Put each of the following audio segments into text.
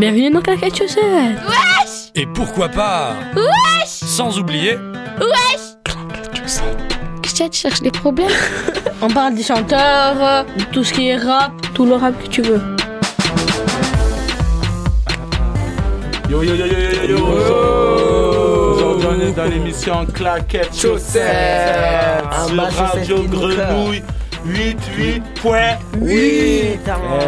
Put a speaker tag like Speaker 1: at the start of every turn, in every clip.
Speaker 1: Bienvenue dans Claquette Chaussette.
Speaker 2: Wesh
Speaker 3: Et pourquoi pas
Speaker 2: Wesh
Speaker 3: Sans oublier
Speaker 2: Wesh
Speaker 1: Claquette Chaussette. Qu'est-ce que tu cherches des problèmes On parle des chanteurs, de tout ce qui est rap, tout le rap que tu veux.
Speaker 4: Yo yo yo yo yo yo yo. Aujourd'hui on est dans l'émission Claquette Chaussette. Sur Radio Grenouille 88.8
Speaker 5: Oui,
Speaker 4: Et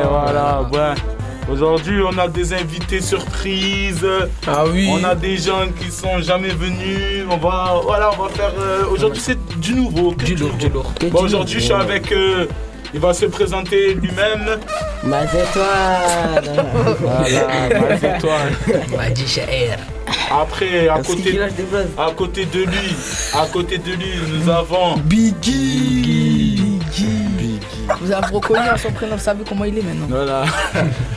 Speaker 4: voilà, ouais Aujourd'hui on a des invités surprises
Speaker 6: Ah oui.
Speaker 4: On a des gens qui sont jamais venus On va, voilà, on va faire euh, Aujourd'hui c'est du nouveau
Speaker 3: Du lourd, du lourd.
Speaker 4: Bon aujourd'hui je suis avec euh, Il va se présenter lui-même
Speaker 5: Mazetoine
Speaker 4: Voilà, Mazetoine.
Speaker 3: Madi Shaher.
Speaker 4: Après, à côté. À côté de lui, à côté de lui, nous avons
Speaker 6: Biggie.
Speaker 4: Biggie.
Speaker 6: Vous avez reconnu à son prénom, vous savez comment il est maintenant.
Speaker 4: Voilà.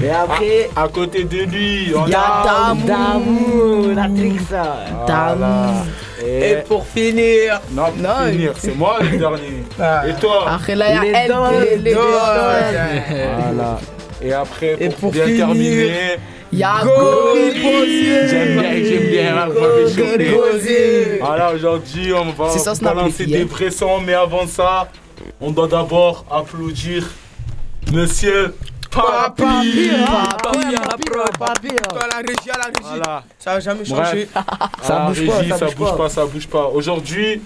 Speaker 5: Et après,
Speaker 4: À côté de lui, on
Speaker 6: Y'a
Speaker 4: a
Speaker 6: Damou.
Speaker 5: Damou, la trixa.
Speaker 4: Voilà.
Speaker 6: Et pour finir,
Speaker 4: non, pour
Speaker 6: Non,
Speaker 4: finir,
Speaker 6: il-
Speaker 4: c'est moi le dernier.
Speaker 6: Ah.
Speaker 4: Et toi
Speaker 6: après là, il y a
Speaker 5: Les
Speaker 6: les.
Speaker 4: Voilà. Et après,
Speaker 6: Et
Speaker 4: pour, bien
Speaker 6: finir,
Speaker 4: terminer,
Speaker 6: Il y a
Speaker 5: Goriposier.
Speaker 6: Goriposier.
Speaker 4: j'aime bien, j'aime bien.
Speaker 6: Goriposier.
Speaker 4: Voilà, aujourd'hui, on va
Speaker 6: C'est ça, Snap,
Speaker 4: balancer des vrais sons, mais avant ça, on doit d'abord applaudir Monsieur Papi.
Speaker 6: Papi,
Speaker 5: Papi,
Speaker 6: papi,
Speaker 5: papi.
Speaker 6: À la régie, la régie.
Speaker 4: Voilà.
Speaker 6: Ça a jamais changé.
Speaker 5: Ça
Speaker 4: Ah,
Speaker 5: bouge pas,
Speaker 4: régie,
Speaker 5: ça
Speaker 4: ça
Speaker 5: bouge
Speaker 4: bouge
Speaker 5: pas.
Speaker 4: pas, ça bouge pas. Aujourd'hui,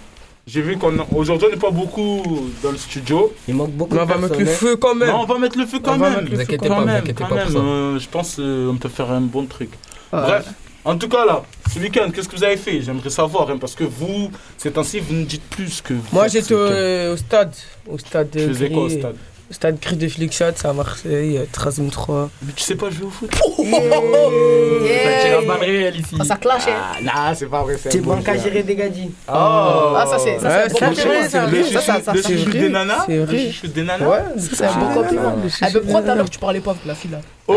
Speaker 4: j'ai vu qu'on aujourd'hui on n'est pas beaucoup dans le studio.
Speaker 5: Il manque beaucoup
Speaker 6: Mais on
Speaker 5: de
Speaker 6: va mettre le feu quand même.
Speaker 4: Non, on va mettre le feu quand
Speaker 6: On
Speaker 4: même.
Speaker 6: le
Speaker 3: Vous inquiétez pas,
Speaker 4: quand
Speaker 3: vous
Speaker 4: même,
Speaker 3: inquiétez pas
Speaker 4: même.
Speaker 3: pour ça.
Speaker 4: euh, je pense qu'on peut faire un bon truc.
Speaker 6: Ouais.
Speaker 4: Bref, en tout cas là, ce week-end, qu'est-ce que vous avez fait? J'aimerais savoir, hein, parce que vous, ces temps-ci, vous ne dites plus que vous
Speaker 6: Moi j'étais au, euh, au stade. Au stade
Speaker 4: Tu faisais quoi au stade?
Speaker 6: Au stade Gris de Flickshot, c'est à Marseille, euh, 13 3
Speaker 4: Mais tu sais pas jouer au foot?
Speaker 3: C'est la balle réelle ici.
Speaker 6: ça clash, hein.
Speaker 4: Ah, non, c'est pas vrai, c'est
Speaker 5: C'est à
Speaker 4: joueur.
Speaker 5: gérer des gadis.
Speaker 4: Oh
Speaker 6: Ah, ça c'est ça,
Speaker 5: Ouais,
Speaker 6: c'est un bon
Speaker 5: c'est
Speaker 6: compliment.
Speaker 5: vrai, ça.
Speaker 4: Le
Speaker 6: Ça, ça, ça,
Speaker 4: le
Speaker 6: c'est
Speaker 4: chouchou des nanas?
Speaker 6: C'est
Speaker 4: Le
Speaker 6: vrai.
Speaker 4: chouchou des nanas?
Speaker 6: Ouais, ça, c'est un bon
Speaker 5: Ah,
Speaker 6: compliment.
Speaker 5: le
Speaker 6: Ah, mais pourquoi tout à l'heure tu parlais pas avec la fille là
Speaker 4: Oh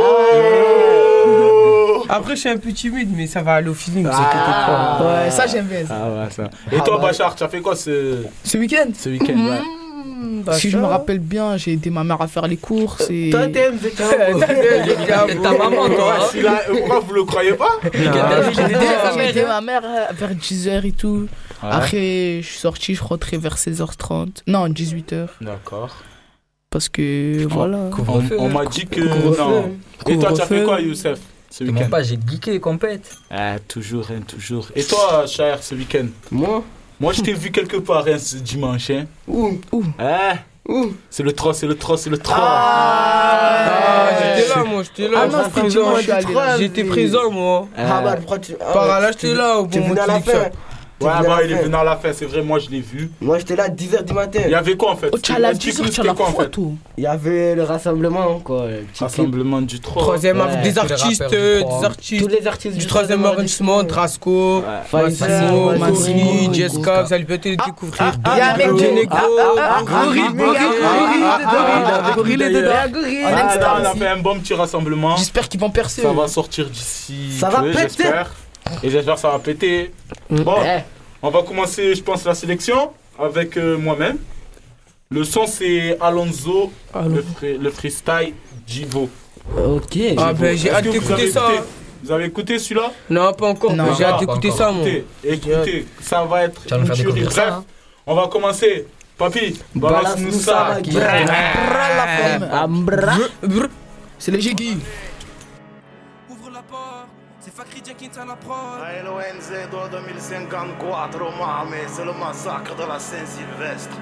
Speaker 6: Après, je suis un peu timide, mais ça va aller au feeling.
Speaker 4: Ah.
Speaker 6: pas. Ouais, ça j'aime bien. ça.
Speaker 4: Ah ouais, ça. Et toi, Bachar, tu as fait quoi ce,
Speaker 6: Ce week-end
Speaker 4: ce week-end ouais
Speaker 6: Bah, Si je me rappelle bien, j'ai aidé ma mère à faire les courses et.
Speaker 5: Toi, t'aimes,
Speaker 3: Ta maman, toi. hein.
Speaker 4: Euh, Pourquoi vous le croyez pas
Speaker 6: J'ai aidé- ma mère vers 10h et tout. Après, je suis sorti, je rentrais vers 16h30. Non, 18h.
Speaker 4: D'accord.
Speaker 6: Parce que voilà.
Speaker 4: On, on m'a dit que. Non. Et toi, tu as fait quoi, Youssef, ce week-end
Speaker 3: pas, j'ai geeké compète.
Speaker 4: Ah, toujours, hein, toujours. Et toi, Cher, ce week-end?
Speaker 5: Moi?
Speaker 4: Moi, je t'ai vu quelque part hein, ce dimanche. Hein.
Speaker 5: Où?
Speaker 4: Ah,
Speaker 5: Où?
Speaker 4: C'est le 3, c'est le 3, c'est le 3.
Speaker 6: Ah, j'étais là, moi, j'étais là.
Speaker 5: Ah
Speaker 6: j'étais
Speaker 5: non, c'était
Speaker 6: présent,
Speaker 5: dimanche,
Speaker 6: je suis allé
Speaker 5: le
Speaker 6: là.
Speaker 5: 3,
Speaker 6: J'étais
Speaker 5: mais-
Speaker 6: présent, moi.
Speaker 5: Ah bah, pourquoi tu. ah,
Speaker 6: Par
Speaker 5: ouais,
Speaker 6: là,
Speaker 5: tu-
Speaker 6: j'étais là au
Speaker 5: Tu
Speaker 6: bon
Speaker 5: à la fin.
Speaker 4: Ouais, bah, il est venu à la fin, c'est vrai, moi je l'ai vu.
Speaker 5: Moi, j'étais là à 10h du matin.
Speaker 4: Il y avait quoi en fait?
Speaker 6: Oh, tu as la
Speaker 4: Explique-nous,
Speaker 6: 10h, tu as la
Speaker 4: c'était quoi en fait?
Speaker 6: photo.
Speaker 5: Il y avait le rassemblement, quoi. le petit clip.
Speaker 4: Rassemblement du 3.
Speaker 6: Troisième,
Speaker 5: Ouais.
Speaker 6: des artistes, des artistes.
Speaker 5: Tous les artistes
Speaker 6: Du troisième arrondissement, Trasco,
Speaker 5: Pfizer,
Speaker 6: Massimo,
Speaker 5: Massimo,
Speaker 6: Jessica, vous allez peut-être les découvrir.
Speaker 5: ah, ah,
Speaker 6: Joe
Speaker 5: ah,
Speaker 6: Negro,
Speaker 5: ah,
Speaker 6: Gorille,
Speaker 5: ah,
Speaker 6: Gorille,
Speaker 5: ah, ah,
Speaker 6: Gorille, Gorille. On
Speaker 4: Ah,
Speaker 6: ça
Speaker 4: a fait un bon petit rassemblement.
Speaker 6: J'espère qu'ils vont percer.
Speaker 4: Ça va sortir d'ici.
Speaker 5: Ça va
Speaker 4: peu,
Speaker 5: péter.
Speaker 4: J'espère. Et j'espère que ça va péter. Bon,
Speaker 5: Eh,
Speaker 4: on va commencer, je pense, la sélection avec euh, moi-même. Le son, c'est Alonso,
Speaker 6: Allons.
Speaker 4: le, free- le freestyle Jivo.
Speaker 5: Ok.
Speaker 6: Ah ben j'ai hâte d'écouter ça.
Speaker 4: écouté Vous avez écouté celui-là?
Speaker 6: Non, pas encore.
Speaker 1: Non.
Speaker 6: J'ai
Speaker 4: Ah,
Speaker 6: hâte
Speaker 3: pas
Speaker 6: d'écouter ça, moi.
Speaker 4: Écoutez, écoutez, ça va être une tuerie. Bref,
Speaker 3: hein.
Speaker 4: on va commencer. Papy, balance-nous ça.
Speaker 6: C'est les Jiggy.
Speaker 7: Fakri Jenkins la prod.
Speaker 8: LONZ 2054, Mohamed, c'est le massacre de la Saint-Sylvestre.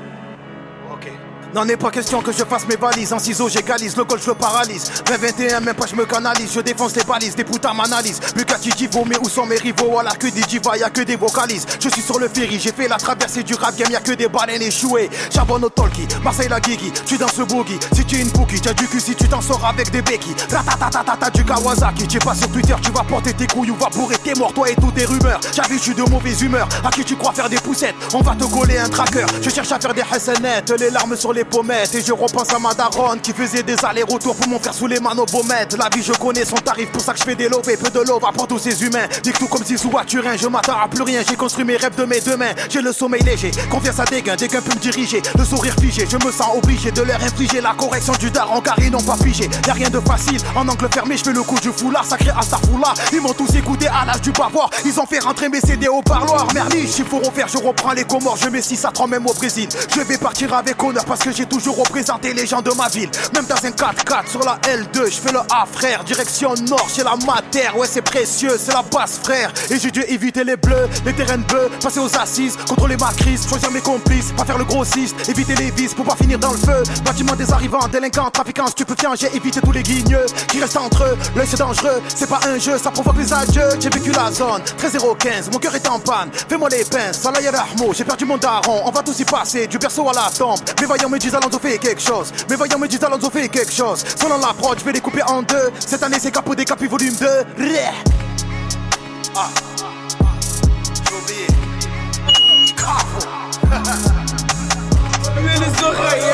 Speaker 8: Ok. N'en est pas question que je fasse mes valises. En ciseaux j'égalise, le golf je le paralyse 2021 même pas je me canalise. Je défonce les balises, des putains m'analyse Bugatti Divo mais où sont mes rivaux. À la queue des divas y'a que des vocalises. Je suis sur le ferry, j'ai fait la traversée du rap game Y'a que des baleines échouées. Charbonne au talkie, Marseille la guigui Tu danses le boogie, si tu es une boogie T'as du cul si tu t'en sors avec des béquilles. Ratatatatata du Kawasaki. Tu pas sur Twitter, tu vas porter tes couilles Ou va bourrer tes morts, toi et toutes tes rumeurs. J'avais je suis de mauvaise humeur. À qui tu crois faire des poussettes? On va te coller un tracker. Je cherche à faire des hassanettes Les larmes sur les pommettes. Et je repense à ma daronne qui faisait des allers-retours pour mon frère sous les manobomètres. La vie, je connais son tarif, pour ça que je fais des lovés. Peu de love pour tous ces humains. Dis tout comme Zizou à Turin, je m'attends à plus rien. J'ai construit mes rêves de mes deux mains. J'ai le sommeil léger, confiance à des gains peut me diriger. Le sourire figé, je me sens obligé de leur infliger la correction du daron car ils n'ont pas figé. Y'a rien de facile, en angle fermé, je fais le coup du foulard, sacré Astafoula. Ils m'ont tous écouté à l'âge du bavoir. Ils ont fait rentrer mes CD au parloir. Merliche, il faut refaire, je reprends les comores, je mets 6 à 3 même au Brésil. Je vais partir avec honneur parce que j'ai toujours représenté les gens de ma ville. Même dans un 4x4 sur la L2, je fais le A frère, direction nord, chez la mater. Ouais, c'est précieux, c'est la basse frère. Et j'ai dû éviter les bleus, les terrains bleus, passer aux assises, contrôler ma crise, choisir mes complices, pas faire le grossiste, éviter les vices pour pas finir dans le feu. Bâtiment des arrivants, délinquants, trafiquants, stupéfiants, j'ai évité tous les guigneux qui restent entre eux. L'œil c'est dangereux, c'est pas un jeu, ça provoque les adieux. J'ai vécu la zone, 13015, mon cœur est en panne. Fais-moi les pinces, Salah Rahmo, j'ai perdu mon daron, on va tous y passer, du berceau à la tombe. Mes voyants me disent Alonso fait quelque chose, mes voyants me disent Alonso fait quelque chose. Selon la prod, je vais les couper en deux. Cette année c'est capot des capis volume 2. Reh. Ah. Oublié.
Speaker 6: Les oreilles.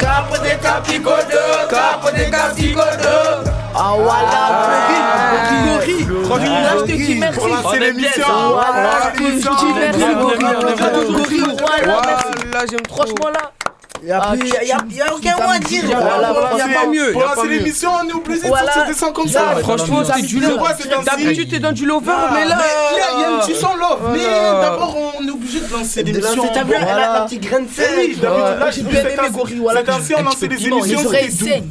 Speaker 6: Capo de capicodo, capo de capicodo.
Speaker 9: Ah voilà, Franchement, là, je te dis merci.
Speaker 3: On bien
Speaker 4: l'émission.
Speaker 3: ça.
Speaker 9: Voilà,
Speaker 6: j'aime trop.
Speaker 9: Franchement, là.
Speaker 5: Y'a
Speaker 9: Ah,
Speaker 5: plus-
Speaker 9: tu-
Speaker 5: y a- aucun mot à dire.
Speaker 6: pas mieux.
Speaker 4: Pour lancer l'émission, on est obligé de sortir des sons comme
Speaker 9: Ça,
Speaker 4: ça.
Speaker 6: Franchement, c'est du love. D'habitude, t'es dans du lover, mais là.
Speaker 4: il y a un petit son love. Mais d'abord, on est obligé de lancer l'émission.
Speaker 5: lancer ta
Speaker 4: Bon,
Speaker 5: blague, elle a
Speaker 9: voilà.
Speaker 5: un petit grain de sel.
Speaker 4: oui, d'habitude, là,
Speaker 9: J'ai bien aimé
Speaker 4: ainsi.
Speaker 9: Gori, voilà,
Speaker 4: C'est ainsi, on lançait
Speaker 9: piment,
Speaker 4: émissions, c'était doux.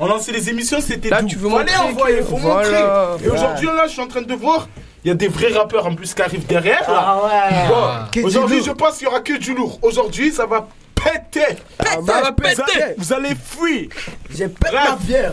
Speaker 4: On lançait les émissions, c'était
Speaker 6: Là,
Speaker 4: doux.
Speaker 6: tu veux
Speaker 4: Fallait
Speaker 6: montrer
Speaker 4: envoyer, faut montrer. Et aujourd'hui, là, je suis en train de voir, il y a des vrais rappeurs en plus qui arrivent derrière.
Speaker 5: Ah ouais.
Speaker 4: Aujourd'hui, je pense qu'il y aura que du lourd. Aujourd'hui, ça va péter.
Speaker 6: Ça va
Speaker 4: Vous allez-
Speaker 6: péter.
Speaker 4: Vous allez fuir.
Speaker 5: J'ai pète
Speaker 4: Bref.
Speaker 5: ma bière.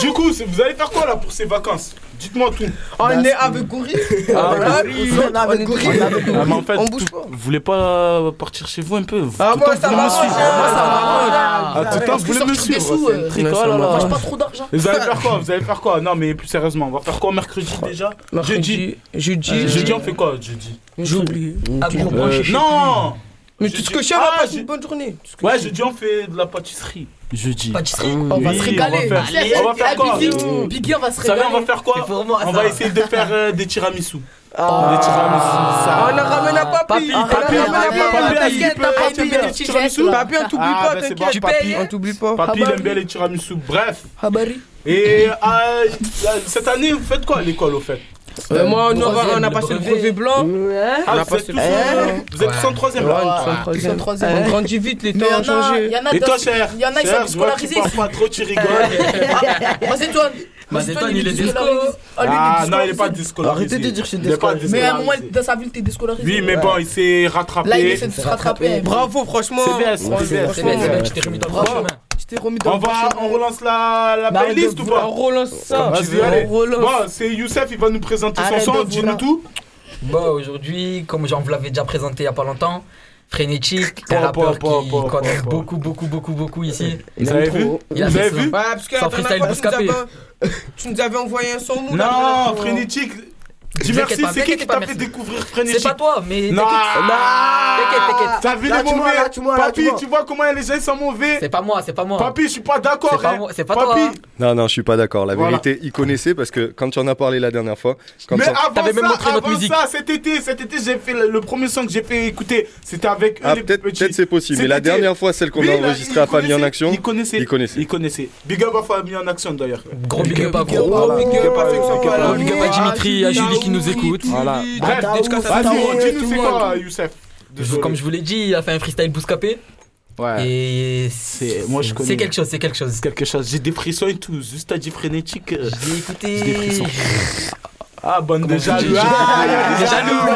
Speaker 4: Du coup, vous allez faire quoi là pour ces vacances? Dites-moi tout.
Speaker 6: On est avec.
Speaker 5: Ah,
Speaker 6: puis
Speaker 5: on est avec avec
Speaker 4: Ah, mais en fait,
Speaker 6: On bouge
Speaker 4: tout-
Speaker 6: pas.
Speaker 4: vous voulez pas partir chez vous un peu?
Speaker 6: Ah,
Speaker 4: Tout
Speaker 6: moi, ça
Speaker 4: vous voulez me
Speaker 6: m'arrange.
Speaker 4: suivre.
Speaker 6: Moi, ça m'arrange.
Speaker 4: Ah, tout le temps,
Speaker 9: Parce
Speaker 4: vous voulez me suivre
Speaker 6: m'arrange.
Speaker 9: Mange pas trop d'argent.
Speaker 4: Vous allez faire quoi? Vous allez faire quoi? Non, mais plus sérieusement, on va faire quoi mercredi déjà? Jeudi.
Speaker 6: Mercredi. Jeudi.
Speaker 4: Jeudi, on fait quoi jeudi?
Speaker 6: J'ai oublié.
Speaker 3: Ah, gros,
Speaker 4: Euh, Non
Speaker 6: Mais tout ce que je sais, on
Speaker 4: Ah,
Speaker 6: va passer
Speaker 4: j'ai-
Speaker 6: une bonne journée.
Speaker 4: Ouais, jeudi, on fait de la pâtisserie. Jeudi.
Speaker 3: Pâtisserie.
Speaker 9: On va
Speaker 4: Oui,
Speaker 9: se régaler.
Speaker 4: On va faire,
Speaker 9: Allez,
Speaker 4: on va faire
Speaker 9: ah,
Speaker 4: quoi
Speaker 9: Biggie, Biggie, on va se
Speaker 4: savez, on va
Speaker 9: régaler.
Speaker 4: faire quoi
Speaker 3: C'est
Speaker 4: On va essayer de faire euh, des tiramisu.
Speaker 5: Ah.
Speaker 4: Des tiramisu, ça.
Speaker 6: Ah, on a ramené à papy.
Speaker 3: Papy,
Speaker 6: Ah,
Speaker 4: papy,
Speaker 6: on a ramené à
Speaker 4: papy,
Speaker 6: papy.
Speaker 4: papy,
Speaker 6: papy,
Speaker 4: tu.
Speaker 6: Papy, on t'oublie
Speaker 4: Ah,
Speaker 6: pas,
Speaker 4: bah, c'est
Speaker 6: t'inquiète.
Speaker 4: papy.
Speaker 6: On t'oublie pas.
Speaker 4: Papy, il aime bien les tiramisu. Bref.
Speaker 9: Habari.
Speaker 4: Et euh, cette année, vous faites quoi à l'école au fait?
Speaker 6: Euh, Moi, on aura- on a passé le
Speaker 3: brevet.
Speaker 6: blanc.
Speaker 4: Ah,
Speaker 6: On a
Speaker 4: vous êtes
Speaker 6: passé
Speaker 4: tous,
Speaker 6: le
Speaker 4: euh,
Speaker 6: brevet.
Speaker 4: vous êtes tous en troisième là
Speaker 9: Ils sont troisième.
Speaker 6: troisième. On grandit vite, les temps
Speaker 9: il y
Speaker 6: ont changé.
Speaker 9: il y en a
Speaker 4: Et toi, cher
Speaker 9: il y en a,
Speaker 4: Cher,
Speaker 9: sont
Speaker 4: parles pas trop, tu rigoles.
Speaker 9: Macédoine.
Speaker 3: Macédoine, il est.
Speaker 9: Ah, lui,
Speaker 4: Ah non, il est pas
Speaker 9: déscolarisé.
Speaker 5: Arrêtez de dire que je suis.
Speaker 9: Mais à un moment, dans sa ville, t'es déscolarisé.
Speaker 4: Oui, mais bon, il s'est rattrapé.
Speaker 9: Là, il essaie de se rattraper.
Speaker 6: Bravo, franchement.
Speaker 4: C'est bien, c'est bien, c'est bien,
Speaker 3: tu t'es remis dans le chemin.
Speaker 6: Remis dans
Speaker 4: On
Speaker 6: le
Speaker 4: va, on relance la, la
Speaker 5: arrête
Speaker 4: playlist ou
Speaker 6: On
Speaker 4: pas
Speaker 6: relance ça.
Speaker 4: Vas-y, allez.
Speaker 6: On relance.
Speaker 4: Bon, c'est Youssef, il va nous présenter son
Speaker 9: Arrête
Speaker 4: son, dis-nous tout.
Speaker 3: Bon, aujourd'hui, comme j'en vous l'avais déjà présenté il y a pas longtemps, Frénétique, un rappeur qui
Speaker 4: pas,
Speaker 3: qu'on
Speaker 4: pas,
Speaker 3: aime
Speaker 4: pas.
Speaker 3: beaucoup, beaucoup, beaucoup, beaucoup ici.
Speaker 4: Vous avez vu
Speaker 3: Il a fait freestyle
Speaker 6: tu nous,
Speaker 3: bouscapé.
Speaker 6: avais, tu nous avais envoyé un son mou.
Speaker 4: Non, Frénétique. Dis merci, c'est qui qui t'a fait découvrir
Speaker 3: C'est
Speaker 4: Frénétique
Speaker 3: pas toi, mais
Speaker 4: Non
Speaker 3: t'inquiète, t'inquiète.
Speaker 4: T'as vu les
Speaker 5: tu vois,
Speaker 4: mauvais
Speaker 5: là, tu vois,
Speaker 4: comment les gens sont mauvais?
Speaker 3: C'est pas moi, c'est pas moi.
Speaker 4: Papy, je suis pas d'accord.
Speaker 3: C'est pas
Speaker 4: hein.
Speaker 3: c'est toi, hein.
Speaker 10: Non, non, je suis pas d'accord. La vérité, il connaissait parce que quand tu en as parlé la dernière fois, quand
Speaker 4: Mais avant
Speaker 3: T'avais même
Speaker 4: ça,
Speaker 3: montré notre
Speaker 4: avant
Speaker 3: musique.
Speaker 4: ça, cet été, cet été, j'ai fait le, premier son que j'ai fait écouter. C'était avec eux,
Speaker 10: Ah, peut-être peut-être c'est possible. Mais la dernière fois, celle qu'on a enregistrée à Famille en Action,
Speaker 4: Il connaissait.
Speaker 10: il connaissait.
Speaker 4: Il connaissait. Big up à Famille en Action d'ailleurs.
Speaker 3: Gros big up à gros.
Speaker 6: big up à
Speaker 3: Dimitri, à Julie qui nous écoute.
Speaker 4: Voilà. Bref, Vas-y, dis-nous c'est quoi, Youssef?
Speaker 3: Comme je vous l'ai dit, il a fait un freestyle bouscapé.
Speaker 4: Ouais.
Speaker 3: Et
Speaker 4: C'est- moi, je connais.
Speaker 3: C'est quelque chose, c'est quelque chose.
Speaker 4: C'est quelque chose. J'ai des frissons et tout. Juste à dire frénétique. euh,
Speaker 3: J'ai écouté.
Speaker 4: J'ai des frissons. Ah, bande de jaloux. Ah, il y a
Speaker 3: Des
Speaker 4: des
Speaker 3: jaloux.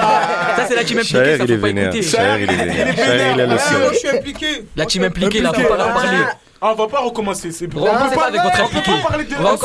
Speaker 3: Ça, c'est la team impliquée,
Speaker 10: Shaher,
Speaker 3: ça
Speaker 10: il est
Speaker 3: faut pas
Speaker 10: vénère.
Speaker 3: écouter.
Speaker 10: Shaher, il est vénère. Shaher, il a le
Speaker 6: Ah, moi,
Speaker 10: seum.
Speaker 6: je suis impliqué.
Speaker 3: La team impliquée, là, faut pas leur parler.
Speaker 4: Ah, on va pas recommencer. C'est
Speaker 3: On va pas avec votre
Speaker 4: on peut pas parler de
Speaker 3: On va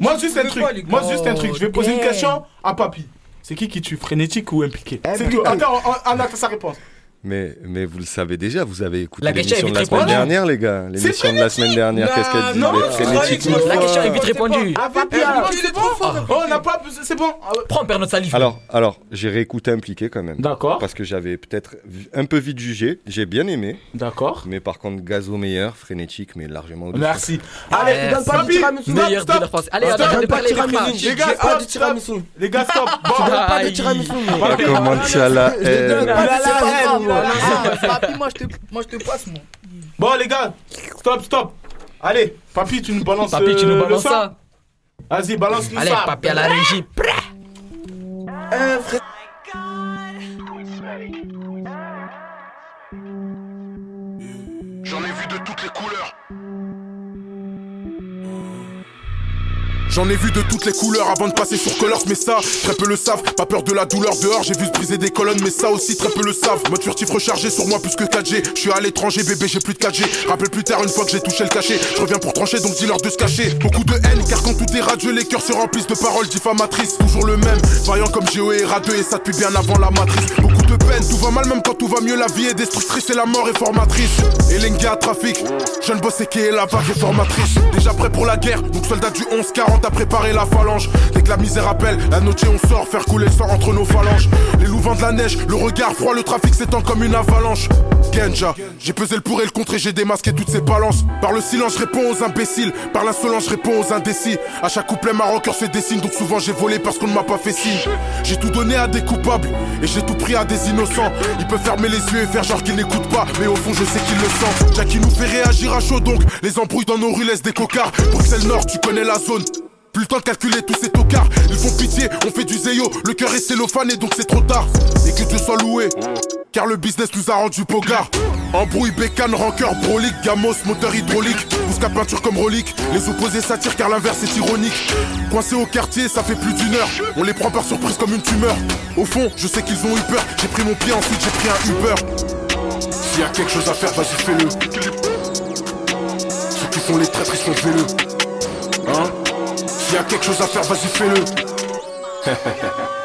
Speaker 4: Moi, juste un truc. Moi, juste un truc. Je vais poser une question à Papy. C'est qui qui tue Frénétique ou impliqué C'est
Speaker 5: Impliqué.
Speaker 4: tout. Attends, on, on attend sa réponse.
Speaker 10: Mais, mais vous le savez déjà, vous avez écouté l'émission de la semaine dernière, les gars. L'émission de la semaine dernière, qu'est-ce qu'elle dit
Speaker 3: La
Speaker 10: fois.
Speaker 3: question est vite répondue.
Speaker 4: Ah, papi, alors.
Speaker 6: il est trop fort.
Speaker 4: On n'a pas. C'est bon. Ah.
Speaker 3: Prends, on perd notre salive.
Speaker 10: Alors, alors j'ai réécouté impliqué quand même.
Speaker 4: D'accord.
Speaker 10: Parce que j'avais peut-être un peu vite jugé. J'ai bien aimé.
Speaker 4: D'accord.
Speaker 10: Mais par contre, Gazo meilleur, frénétique, mais largement au-dessus.
Speaker 4: Merci. Allez, donne pas
Speaker 3: dealer français. Allez,
Speaker 4: Donne
Speaker 3: de
Speaker 4: pas
Speaker 3: parler les
Speaker 4: gars,
Speaker 5: pas de tiramisu.
Speaker 4: Les gars, stop. Bon,
Speaker 5: Pas de tiramisu.
Speaker 10: Ah, comment tu as la haine
Speaker 9: Ah, ah, Papi, moi je te, moi je te passe, moi.
Speaker 4: Bon, les gars, stop, stop. Allez, papy, tu nous balances
Speaker 3: Papi, tu
Speaker 4: euh,
Speaker 3: nous
Speaker 4: le
Speaker 3: balances ça.
Speaker 4: Vas-y, balance-nous
Speaker 3: Allez,
Speaker 4: ça.
Speaker 3: papi à la régie.
Speaker 5: Euh, frère.
Speaker 11: J'en ai vu de toutes les couleurs. J'en ai vu de toutes les couleurs avant de passer sur Colors, mais ça, très peu le savent. Pas peur de la douleur dehors, j'ai vu se briser des colonnes, mais ça aussi, très peu le savent. Mode furtif rechargé sur moi plus que 4G. Je suis à l'étranger, bébé, j'ai plus de 4G. Rappelle plus tard, une fois que j'ai touché le cachet. Je reviens pour trancher, donc dis-leur de se cacher. Beaucoup de haine, car quand tout est radieux, les cœurs se remplissent de paroles diffamatrices. Toujours le même, vaillant comme Géo et Radeux, et ça depuis bien avant la matrice. Beaucoup de peine, tout va mal, même quand tout va mieux. La vie est destructrice et la mort est formatrice. Et Lenga trafic, jeune boss et la vague est formatrice. Déjà prêt pour la guerre, donc soldat du 11-40 a préparé la phalange. Dès que la misère appelle, la noche on sort, faire couler le sang entre nos phalanges. Les loups vendent la neige, le regard froid, le trafic s'étend comme une avalanche. Genja, j'ai pesé le pour et le contre et j'ai démasqué toutes ces balances. Par le silence, je réponds aux imbéciles. Par l'insolence, je réponds aux indécis. À chaque couplet, ma rancœur se dessine, donc souvent j'ai volé parce qu'on ne m'a pas fait signe. J'ai tout donné à des coupables et j'ai tout pris à des innocents. Ils peuvent fermer les yeux et faire genre qu'ils n'écoutent pas, mais au fond, je sais qu'ils le sentent. Jackie nous fait réagir à chaud, donc les embrouilles dans nos rues laissent des cocards. Bruxelles Nord, tu connais la zone. Plus le temps de calculer tous ces tocards. Ils font pitié, on fait du zéyo. Le cœur est cellophane et donc c'est trop tard. Et que Dieu soit loué, car le business nous a rendu pogard. Embrouille, bécane, rancœur, brolique, gamos, moteur hydraulique. Pousse peinture comme relique. Les opposés s'attirent car l'inverse est ironique. Coincés au quartier, ça fait plus d'une heure. On les prend par surprise comme une tumeur. Au fond, je sais qu'ils ont eu peur. J'ai pris mon pied, ensuite j'ai pris un Uber. S'il y a quelque chose à faire, vas-y, fais-le. Ceux qui font les traîtres, ils sont véleux. Hein? S'il y a quelque chose à faire, vas-y, fais-le.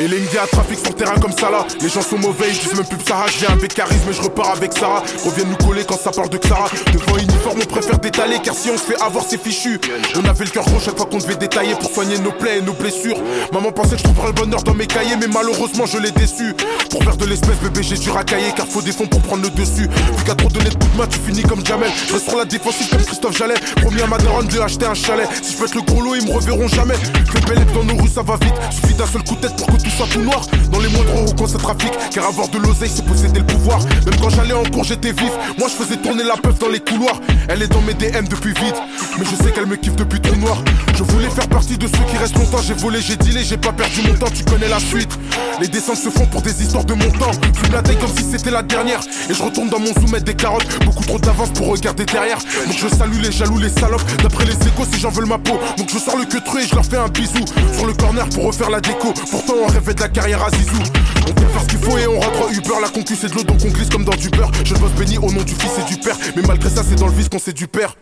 Speaker 11: Et les Indiens sur le terrain comme ça là Les gens sont mauvais, ils disent même plus Sarah. Je viens avec charisme et je repars avec Sarah. Reviennent nous coller quand ça parle de Clara. Devant uniforme on préfère détaler Car si on se fait avoir c'est fichu. On avait le cœur gros chaque fois qu'on devait détailler Pour soigner nos plaies et nos blessures. Maman pensait que je trouverais le bonheur dans mes cahiers Mais malheureusement je l'ai déçu. Pour faire de l'espèce bébé j'ai dû racailler Car faut des fonds pour prendre le dessus. Vu qu'à trop donner de coups de main tu finis comme Jamel. Je reste sur la défensive comme Christophe Jallet. Promis à ma daronne de acheter un chalet. Si je être le gros lot ils me reverront jamais. Fais belle dans nos rues ça va vite. Suffit d'un seul coup de tête pour que soit tout noir. Dans les moindres recoins ça trafique Car avoir de l'oseille c'est posséder le pouvoir. Même quand j'allais en cours j'étais vif. Moi je faisais tourner la peuf dans les couloirs. Elle est dans mes DM depuis vite. Mais je sais qu'elle me kiffe depuis tout noir. Je voulais faire partie de ceux qui restent longtemps. J'ai volé, j'ai dealé, j'ai pas perdu mon temps. Tu connais la suite. Les descentes se font pour des histoires de mon temps. Fume la taille comme si c'était la dernière. Et je retourne dans mon zoom mettre des carottes. Beaucoup trop d'avance pour regarder derrière. Donc je salue les jaloux, les salopes. D'après les échos si j'en veux ma peau. Donc je sors le queutru et je leur fais un bisou Sur le corner pour refaire la déco. Pourtant on rêvait de la carrière à Zizou On peut faire ce qu'il faut et on rentre Uber La concu c'est de l'eau donc on glisse comme dans du beurre Je bosse béni au nom du fils et du père Mais malgré ça c'est dans le vice qu'on sait du père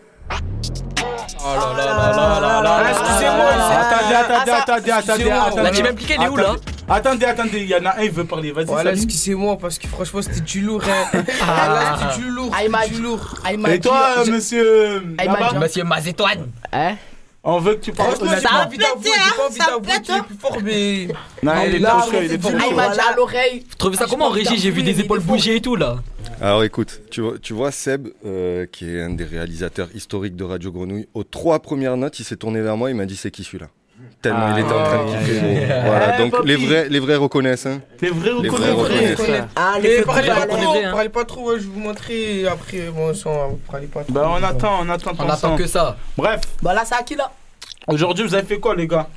Speaker 3: Oh là là là là là là là.
Speaker 4: Excusez-moi, attendez, attendez, attendez, attendez, attendez.
Speaker 3: La team impliquée, elle est où là
Speaker 4: Attendez, attendez, il y en a un, il veut parler. Vas-y,
Speaker 6: Voilà, excusez-moi parce que franchement c'était du lourd. Hein. Ah, là, c'était du lourd. Du lourd.
Speaker 4: Et toi, monsieur
Speaker 3: Monsieur Mazetoine.
Speaker 9: Hein
Speaker 4: on veut que tu parles
Speaker 6: Franchement, j'ai pas
Speaker 4: honnêtement.
Speaker 6: envie d'avouer, j'ai pas envie d'avouer qu'il est plus fort, mais.
Speaker 4: Non, il est
Speaker 5: Là,
Speaker 4: trop chaud, il est
Speaker 5: c'est
Speaker 4: trop
Speaker 9: Ah, il
Speaker 4: chaud.
Speaker 9: m'a dit à l'oreille.
Speaker 3: Vous trouvez ça
Speaker 9: Ah,
Speaker 3: comment en
Speaker 9: pas envie
Speaker 3: régie J'ai vu des épaules bouger et tout là.
Speaker 10: Alors écoute, tu vois, tu vois Seb, euh, qui est un des réalisateurs historiques de Radio Grenouille, aux trois premières notes, il s'est tourné vers moi, il m'a dit c'est qui celui-là? Tellement
Speaker 4: Ah,
Speaker 10: il était en train de
Speaker 4: aïe,
Speaker 10: kiffer. Voilà,
Speaker 4: Eh,
Speaker 10: donc les vrais, les vrais reconnaissent. Hein.
Speaker 4: Les vrais
Speaker 10: Les
Speaker 4: reconnaissent.
Speaker 10: vrais reconnaissent.
Speaker 5: Ah,
Speaker 6: Mais
Speaker 5: les
Speaker 6: parlez
Speaker 5: feux
Speaker 6: pas
Speaker 5: de
Speaker 3: balai.
Speaker 6: trop,
Speaker 3: hein.
Speaker 6: parlez pas trop, ouais, je vais vous montrer après. Bon, sang, parlez pas trop.
Speaker 4: Bah, on attend, on attend ton
Speaker 3: On attend que ça.
Speaker 4: Bref,
Speaker 9: Bah là, c'est à qui là
Speaker 4: aujourd'hui, vous avez fait quoi, les gars?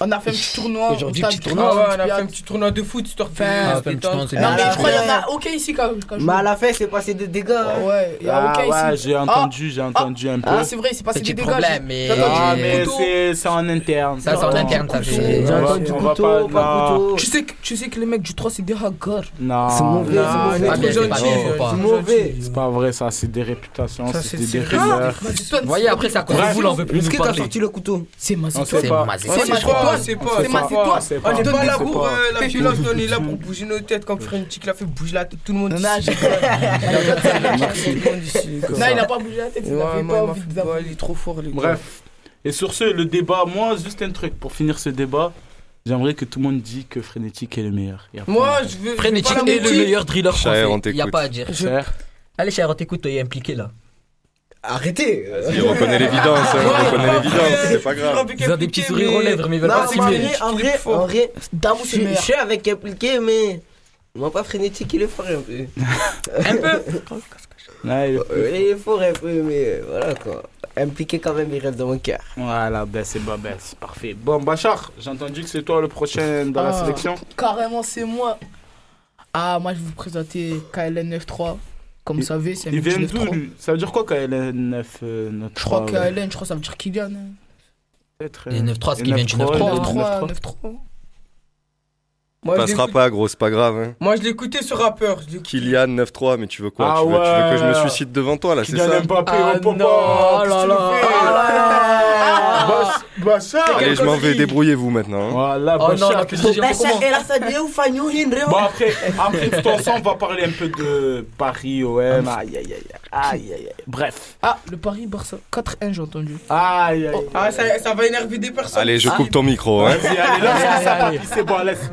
Speaker 9: On a fait un petit tournoi.
Speaker 3: Aujourd'hui,
Speaker 9: on
Speaker 3: petit tournoi.
Speaker 6: Ah ouais, on a fait un petit tournoi de foot histoire de
Speaker 9: Enfin,
Speaker 3: Ah,
Speaker 9: Non, mais
Speaker 5: Ah,
Speaker 9: je crois qu'il y en a aucun ici quand quand je
Speaker 5: Mais à la fin, c'est passé de dégâts. hein.
Speaker 9: Ouais, il y a
Speaker 4: Ah
Speaker 9: aucun
Speaker 4: ouais,
Speaker 9: ici.
Speaker 4: j'ai entendu, j'ai entendu un peu.
Speaker 9: Ah, c'est vrai, c'est passé des dégâts.
Speaker 3: mais-
Speaker 4: Ah, mais c'est c'est en interne.
Speaker 3: Ça, c'est en interne, ça fait.
Speaker 5: J'ai entendu couteau,
Speaker 4: pas-
Speaker 5: couteau.
Speaker 9: Tu sais, que, tu sais que les mecs du 3 c'est des hagards.
Speaker 4: Non.
Speaker 5: C'est mauvais, c'est mauvais.
Speaker 3: Ah, c'est pas
Speaker 5: mauvais.
Speaker 4: C'est vrai, ça, c'est des réputations,
Speaker 6: Ça,
Speaker 4: c'est des.
Speaker 3: Vous voyez, après, de
Speaker 4: Bref.
Speaker 3: vous, là, on veut plus
Speaker 5: Est-ce que t'as sorti le couteau?
Speaker 9: C'est ma
Speaker 4: On
Speaker 9: zone.
Speaker 4: sait
Speaker 3: C'est.
Speaker 9: C'est
Speaker 6: toi, pas.
Speaker 9: C'est moi, c'est toi.
Speaker 4: c'est
Speaker 6: On n'est pas là pour euh, la violence, on est là pour bouger nos têtes. Quand Frénétique l'a fait bouger la tête, tout le monde
Speaker 9: Non,
Speaker 6: ici.
Speaker 9: non, il a pas bougé la tête, il fait pas envie
Speaker 6: est trop fort, les gars.
Speaker 4: Bref. Et sur ce, le débat, moi, juste un truc pour finir ce débat. J'aimerais que tout le monde dise que Frénétique est le meilleur.
Speaker 6: Moi, je veux.
Speaker 3: Frénétique est
Speaker 6: pas
Speaker 3: le meilleur driller français. Il y a pas à dire.
Speaker 4: Cher.
Speaker 3: Allez, cher, on t'écoute, toi, il est impliqué là.
Speaker 5: Arrêtez.
Speaker 10: Il reconnaît l'évidence, hein, il reconnaît l'évidence, c'est pas grave.
Speaker 3: Ils ont des petits sourires aux lèvres, mais ils veulent pas
Speaker 5: mais en vrai, en vrai, en vrai,
Speaker 9: Damou,
Speaker 5: je
Speaker 9: c'est
Speaker 5: suis- je
Speaker 9: meilleur.
Speaker 5: suis avec impliqué, mais. Moi, pas frénétique, il est fort un peu?
Speaker 3: Un peu.
Speaker 4: Il est-
Speaker 5: Euh, Il est fort un peu, mais euh, voilà quoi. Impliqué quand même, il reste dans mon cœur.
Speaker 4: Voilà, ben c'est bah, ben, c'est parfait. Bon, Bachar, j'ai entendu que c'est toi le prochain dans la
Speaker 9: Ah.
Speaker 4: sélection.
Speaker 9: Carrément, c'est moi. Ah, moi, je vais vous présenter KLN 93. Comme vous
Speaker 4: Il-
Speaker 9: savez, c'est un
Speaker 4: Il vient
Speaker 9: mix
Speaker 4: d'où
Speaker 9: 9-3.
Speaker 4: lui? Ça veut dire quoi quand elle est 9 euh,
Speaker 9: Je crois KLN, je crois que ça veut dire Kylian. hein.
Speaker 4: peut-être,
Speaker 3: Les
Speaker 4: euh,
Speaker 3: 9-3, ce qui vient du
Speaker 4: 9-3,
Speaker 3: 9-3.
Speaker 4: les
Speaker 9: 9-3,
Speaker 4: 9-3.
Speaker 9: 9-3.
Speaker 6: Moi, je
Speaker 10: Passera pas, gros, c'est pas grave. Hein.
Speaker 6: Moi, je l'écoutais ce rappeur. je.
Speaker 10: Kylian 9-3, mais tu veux quoi?
Speaker 4: Ah
Speaker 10: tu, veux, tu veux que je me suicide devant toi là, c'est
Speaker 4: Kylian
Speaker 10: ça?
Speaker 4: Mbappé,
Speaker 3: Ah
Speaker 4: oh, papa,
Speaker 3: oh là là. Oh là là.
Speaker 4: Bach- Bachar
Speaker 10: Allez, je m'en vais, débrouillez-vous maintenant.
Speaker 4: Voilà,
Speaker 3: Oh non,
Speaker 4: Bachar, que-
Speaker 3: de comment
Speaker 4: Bon, après, après tout ensemble, on va parler un peu de Paris, OM. Aïe, aïe, aïe, aïe, aïe, aïe. Bref.
Speaker 9: Ah, le Paris Barça 4-1, j'ai entendu.
Speaker 4: Aïe, aïe, aïe.
Speaker 6: Ah, ça, ça va énerver des personnes.
Speaker 10: Allez, je coupe ton micro. Hein.
Speaker 4: Vas-y, allez,
Speaker 3: Allez,
Speaker 4: ça, papy, c'est bon, laisse.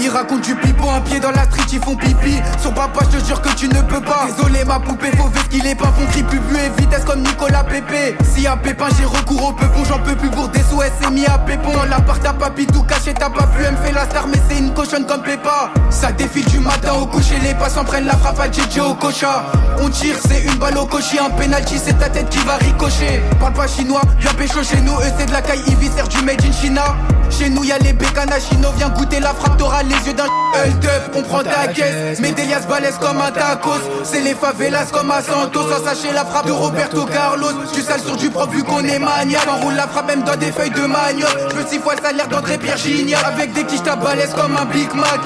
Speaker 12: Ils racontent du pipeau, un pied dans la street, ils font pipi. Sur papa, je te jure que tu ne peux pas. Désolé, ma poupée, faut ver qu'il est pas fond, cri et vitesse comme Nicolas Pépé. Si a pépin, j'ai recours au peupon, j'en peux plus pour des SOS et mis à pépon. Dans l'appart, t'as pas tout caché, t'as pas pu, elle fait la star, mais c'est une cochonne comme Pépa. Ça défile du matin au coucher, les passants prennent la frappe à JJ au cocha. On tire, c'est une balle au cocher, un penalty, c'est ta tête qui va ricocher. Parle pas chinois, viens pécho chez nous, eux c'est de la caille, Ivy sert du made in China. Chez nous, y a les bécanas chino, viens goûter la frappe, t'auras les yeux d'un hold up, on prend ta caisse. Medelias balèze comme un tacos, c'est les favelas comme à Santos. Sans sachet la frappe de Roberto Carlos. Tu sales sur du propre vu qu'on est maniaque. Enroule la frappe même dans des feuilles de manioc. Je veux six fois le salaire d'André Pierre Gignac. Avec des quiches, ta balèze comme un Big Mac.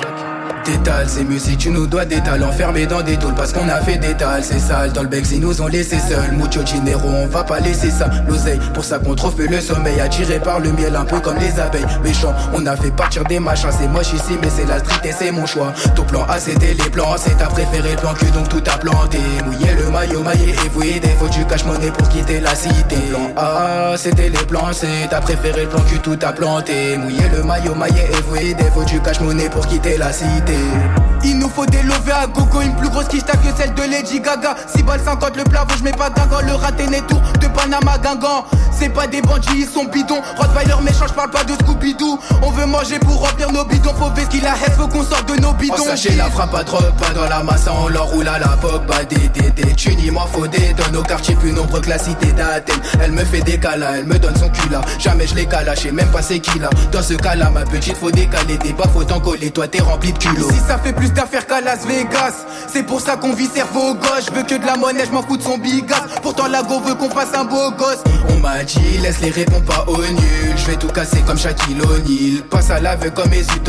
Speaker 12: Détal, c'est mieux si tu nous dois des talents enfermés dans des tôles parce qu'on a fait des tales, c'est sale. Dans le bec, ils nous ont laissé seuls. Mucho dinero, on va pas laisser ça. L'oseille, pour ça qu'on trouve le sommeil. Attiré par le miel, un peu comme les abeilles. Méchant, on a fait partir des machins. C'est moche ici, mais c'est la street et c'est mon choix. Ton plan A, c'était les plans. C'est ta préféré, le plan Q, donc tout a planté. Mouillé le maillot, maillé et. Des faut du cash monnaie pour quitter la cité. Plan A, c'était les plans. C'est ta préféré, le plan Q, tout a planté. Mouillé le maillot, maillé et. Des faut du cash monnaie pour quitter la cité. did. Il nous faut des lovés à gogo, une plus grosse quiche que celle de Lady Gaga. 6 balles 50 le plafond, je mets pas guingan, le raté n'est tour de Panama Guingamp. C'est pas des bandits, ils sont bidons. Rottweiler méchant, je parle pas de Scooby-Doo. On veut manger pour remplir nos bidons. Faut ver qu'il a faut qu'on sorte de nos bidons?
Speaker 13: Oh, sachez la frappe à drop, pas dans la masse, on leur roule à la pop, bah des des des tu n'y m'en faut des dans nos quartiers plus nombreux que la cité d'Athènes. Elle me fait des câlins, elle me donne son cul là. Jamais je l'ai calaché, même pas c'est qui là. Dans ce cas là, ma petite faut décaler, des pas faut t'en coller, toi t'es rempli de culot.
Speaker 12: Ici ça fait plus d'affaires qu'à Las Vegas C'est pour ça qu'on vit cerveau gauche Je veux que de la monnaie, je m'en fous de son bigas Pourtant la go veut qu'on fasse un beau gosse
Speaker 13: On m'a dit, laisse les réponds pas au nul. Je vais tout casser comme Shaquille O'Neal. Passe à l'aveu comme Mesut.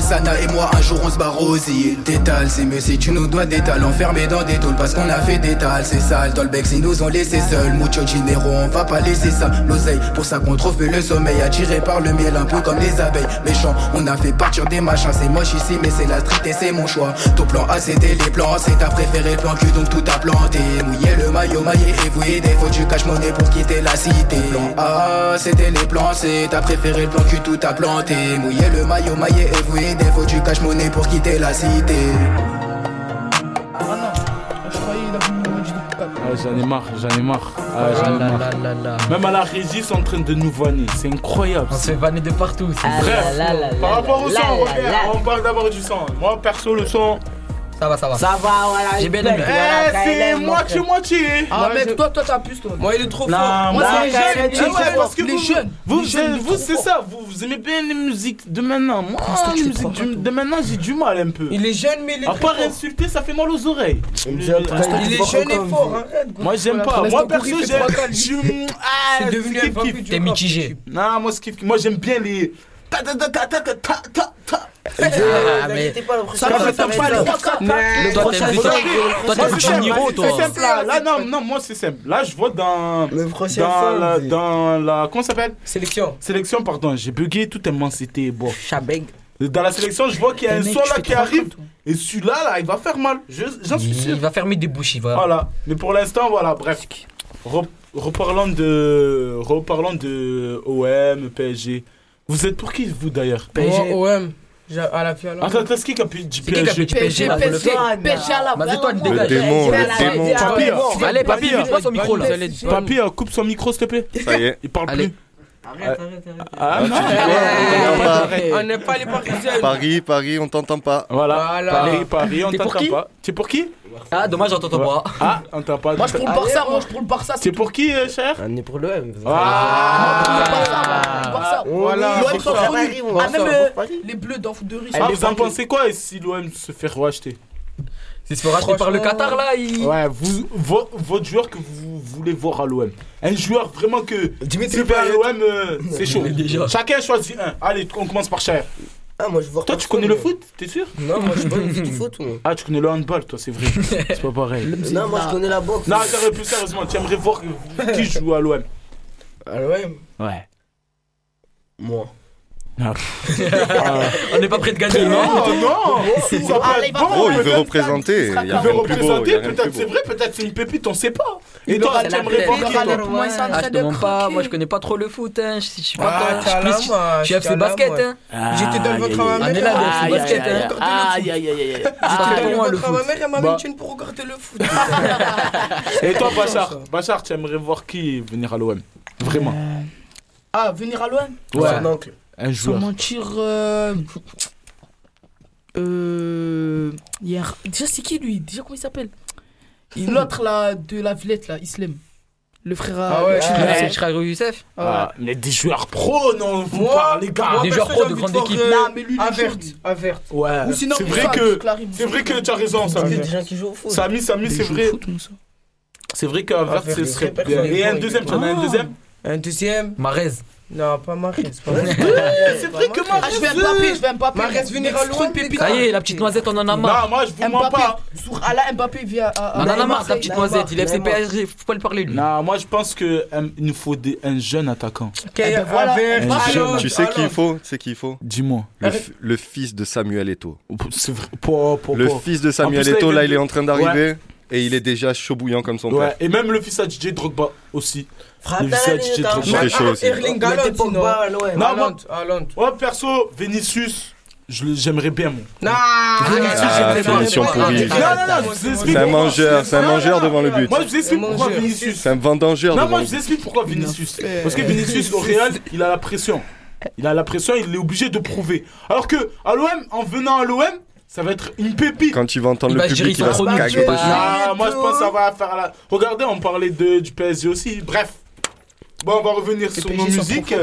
Speaker 13: Sana et moi, un jour on se barre aux îles. Détal, c'est mieux si tu nous dois des talents enfermés dans des tôles parce qu'on a fait des tales. C'est sale, dans le ils nous ont laissé seuls. Mucho dinero, on va pas laisser ça. L'oseille, pour ça qu'on trouve plus le sommeil. Attiré par le miel, un peu comme les abeilles. Méchant, on a fait partir des machins. C'est moche ici, mais c'est la street et c'est mon choix. Ton plan A, c'était les plans. C'est ta préféré, le plan Q, donc tout a planté. Mouillé le maillot, maillé et voué. Des faut du cash monnaie pour quitter la cité. Plan A, c'était les plans. C'est ta préféré, le plan Q, tout a planté. Mouillé le maillot, maillé et voué. Des faut du cash monnaie pour quitter la cité.
Speaker 4: J'en ai marre, j'en ai marre. Ah, j'en ai marre. Même à la régie, ils sont en train de nous vanner. C'est incroyable.
Speaker 3: On se fait vanner de partout.
Speaker 1: Ah.
Speaker 4: Bref,
Speaker 1: là
Speaker 4: par rapport au son, on parle d'abord du son. Moi, perso, le son.
Speaker 3: Ça va, ça va.
Speaker 5: Ça va, voilà.
Speaker 3: J'ai bien aimé.
Speaker 4: Eh, c'est moitié-moitié.
Speaker 9: Ah,
Speaker 6: Moi,
Speaker 9: mec, toi, toi, t'as plus, toi.
Speaker 6: Moi, il est trop fort.
Speaker 9: Moi,
Speaker 4: non,
Speaker 9: c'est les jeunes.
Speaker 4: parce que
Speaker 9: les
Speaker 4: vous,
Speaker 9: jeunes.
Speaker 4: vous, c'est ça, vous, vous aimez bien les musiques de maintenant. Moi, les musiques de maintenant, j'ai du mal un peu.
Speaker 6: Il est jeune, mais il est
Speaker 4: À part insulter, ça fait mal aux oreilles.
Speaker 6: Il est jeune et fort. hein.
Speaker 4: Moi, j'aime pas. Moi, perso, j'aime. Ah,
Speaker 6: C'est devenu un du
Speaker 3: T'es mitigé.
Speaker 4: Non, moi, moi, j'aime bien les. Ta ta ta ta ta ta ta ta.
Speaker 5: Ah, le prochain
Speaker 3: Toi, toi.
Speaker 4: C'est simple là. Non, non, moi, c'est simple. Là, je vote dans.
Speaker 5: Le prochain
Speaker 4: dans, la. Comment s'appelle?
Speaker 6: Sélection.
Speaker 4: Sélection, pardon. J'ai bugué toute immensité. Bon.
Speaker 5: Chabeg.
Speaker 4: Dans la sélection, je vois qu'il y a un son là qui arrive. Et celui-là, là, il va faire mal. J'en suis sûr.
Speaker 3: Il va fermer des bouches, il.
Speaker 4: Voilà. Mais pour l'instant, voilà, bref. Reparlons de. Reparlons de OM, PSG. Vous êtes pour qui, vous d'ailleurs?
Speaker 6: PSG. OM à la violence.
Speaker 4: Attends, attends, qui a pu
Speaker 3: du
Speaker 4: PSG
Speaker 9: PSG, PSG, PSG à la
Speaker 3: violence. toi,
Speaker 10: Le démon, le démon.
Speaker 3: Allez, papy, coupe son micro là.
Speaker 4: Papy, coupe son micro s'il te plaît.
Speaker 10: Ça y est.
Speaker 4: Il parle plus.
Speaker 5: Arrête, arrête, arrête.
Speaker 4: Ah,
Speaker 10: ah non,
Speaker 6: on n'est pas les parisiens.
Speaker 10: Paris, Paris, on t'entend pas.
Speaker 4: Voilà. Paris, Paris, on t'entend pas. Tu es pour qui?
Speaker 3: Ah, dommage, on t'entend pas.
Speaker 4: Ah, on t'a pas.
Speaker 9: Moi, je pour le Barça, moi, je pour le Barça.
Speaker 4: C'est pour qui, euh, cher
Speaker 5: On est pour l'OM.
Speaker 4: Ah,
Speaker 9: ah. ah.
Speaker 6: voilà.
Speaker 9: L'OM
Speaker 6: s'en
Speaker 9: fout. Ah, même les bleus d'en foutent de riz.
Speaker 4: Ah, vous en pensez quoi euh, si l'OM se fait racheter
Speaker 3: c'est se fait racheter par le Qatar là.
Speaker 4: Ouais, votre joueur que vous voulez voir à l'OM. Un joueur vraiment que.
Speaker 6: Dimitri
Speaker 4: à l'OM, euh, c'est chaud. Chacun choisit un. Allez, on commence par Cher.
Speaker 5: Ah, moi je vois
Speaker 4: Toi, tu connais le foot, t'es sûr
Speaker 5: Non, moi je connais le foot. Moi.
Speaker 4: Ah, tu connais le handball, toi, c'est vrai. C'est pas pareil.
Speaker 5: non, moi je connais la boxe.
Speaker 4: Non, attends, plus sérieusement, tu aimerais voir qui joue à l'OM
Speaker 6: À l'OM
Speaker 4: Ouais.
Speaker 5: Moi. Ah.
Speaker 3: on n'est pas prêt de gagner. Oh,
Speaker 4: non, oh, oh,
Speaker 9: non,
Speaker 4: ça
Speaker 9: va
Speaker 10: il veut représenter. Il
Speaker 4: veut représenter. Peut-être c'est vrai, peut-être c'est une pépite, on ne sait pas. Et toi,
Speaker 9: t'aimerais
Speaker 3: ah, pas Moi,
Speaker 9: je
Speaker 3: demande pas. Moi, je connais pas trop le foot. Hein. Je suis pas.
Speaker 6: Ah,
Speaker 3: je suis FC basket. Hein.
Speaker 6: J'étais dans votre maman.
Speaker 3: On est là,
Speaker 6: hein.
Speaker 3: FC basket.
Speaker 9: Aïe, aïe, aïe,
Speaker 6: J'étais dans
Speaker 3: votre
Speaker 6: maman. Elle m'a mis une pour regarder le foot.
Speaker 4: Et toi, Bachar, Bachar, aimerais voir qui venir à l'OM Vraiment. Euh.
Speaker 9: Ah, venir à l'OM
Speaker 5: Son oncle.
Speaker 4: Un joueur.
Speaker 9: Sans mentir. Euh, euh... Hier... Déjà, c'est qui lui? Déjà, comment il s'appelle? Hmm. L'autre là, de la Villette là, Islam. Le frère à...
Speaker 6: Ah ouais, euh,
Speaker 9: le
Speaker 3: frère Youssef?
Speaker 4: Ah, ah ouais. Mais des joueurs pro, non?
Speaker 6: Vous
Speaker 4: ouais, parlez, gars
Speaker 3: Des joueurs pro de grande équipe.
Speaker 6: Euh,
Speaker 9: non, mais lui,
Speaker 6: Avert. Avert.
Speaker 4: Ouais.
Speaker 9: Ou sinon,
Speaker 4: c'est vrai, que, c'est vrai que tu as raison,
Speaker 5: ça.
Speaker 4: Il
Speaker 5: des gens qui jouent au foot.
Speaker 4: Sami, Sami, c'est vrai. C'est vrai
Speaker 6: qu'Avert,
Speaker 4: ce serait bien. Et un deuxième, tu en as un
Speaker 9: ah.
Speaker 4: deuxième?
Speaker 6: Un deuxième.
Speaker 3: Marez.
Speaker 6: Non, pas Marez. C'est
Speaker 4: vrai que Marez.
Speaker 9: Ah, je vais Mbappé, je vais Mbappé. Marez
Speaker 6: venira
Speaker 9: loin.
Speaker 3: Ça y est, la petite noisette, on en a marre.
Speaker 4: Non, moi, je vous mens pas.
Speaker 9: Sur Allah, Mbappé vient. Euh,
Speaker 3: on en a marre,
Speaker 9: la
Speaker 3: petite noisette. Il est FC PSG, faut pas le parler, lui.
Speaker 4: Non, moi, je pense qu'il euh, nous faut un jeune attaquant.
Speaker 9: Eh ben,
Speaker 10: tu sais qui il faut Tu sais qui faut
Speaker 4: Dis-moi.
Speaker 10: Le fils de Samuel Eto.
Speaker 4: C'est vrai.
Speaker 10: Le fils de Samuel
Speaker 4: Eto, là, il
Speaker 10: est en train d'arriver. Et il est déjà chaud bouillant comme son père.
Speaker 4: Et même le fils à DJ Drogba aussi.
Speaker 6: Erling Haaland, Haaland.
Speaker 4: Ouais, perso, Vinicius. J'aimerais bien, moi.
Speaker 6: Non,
Speaker 10: C'est un mangeur, c'est un mangeur devant le but.
Speaker 4: Moi, je vous explique pourquoi Vinicius.
Speaker 10: C'est un vendangeur.
Speaker 4: Non, moi, je vous explique pourquoi Vinicius. Parce que Vinicius, au Real, il a la pression. Il a la pression, il est obligé de prouver. Alors que, à l'OM, en venant à l'OM, ça va être une pépite.
Speaker 10: Quand tu vas entendre le public, il va se caguer.
Speaker 4: Ah, moi, je pense que ça va faire la. Regardez, on parlait de, du PSG aussi. Bref. Bon, on va revenir sur nos musiques.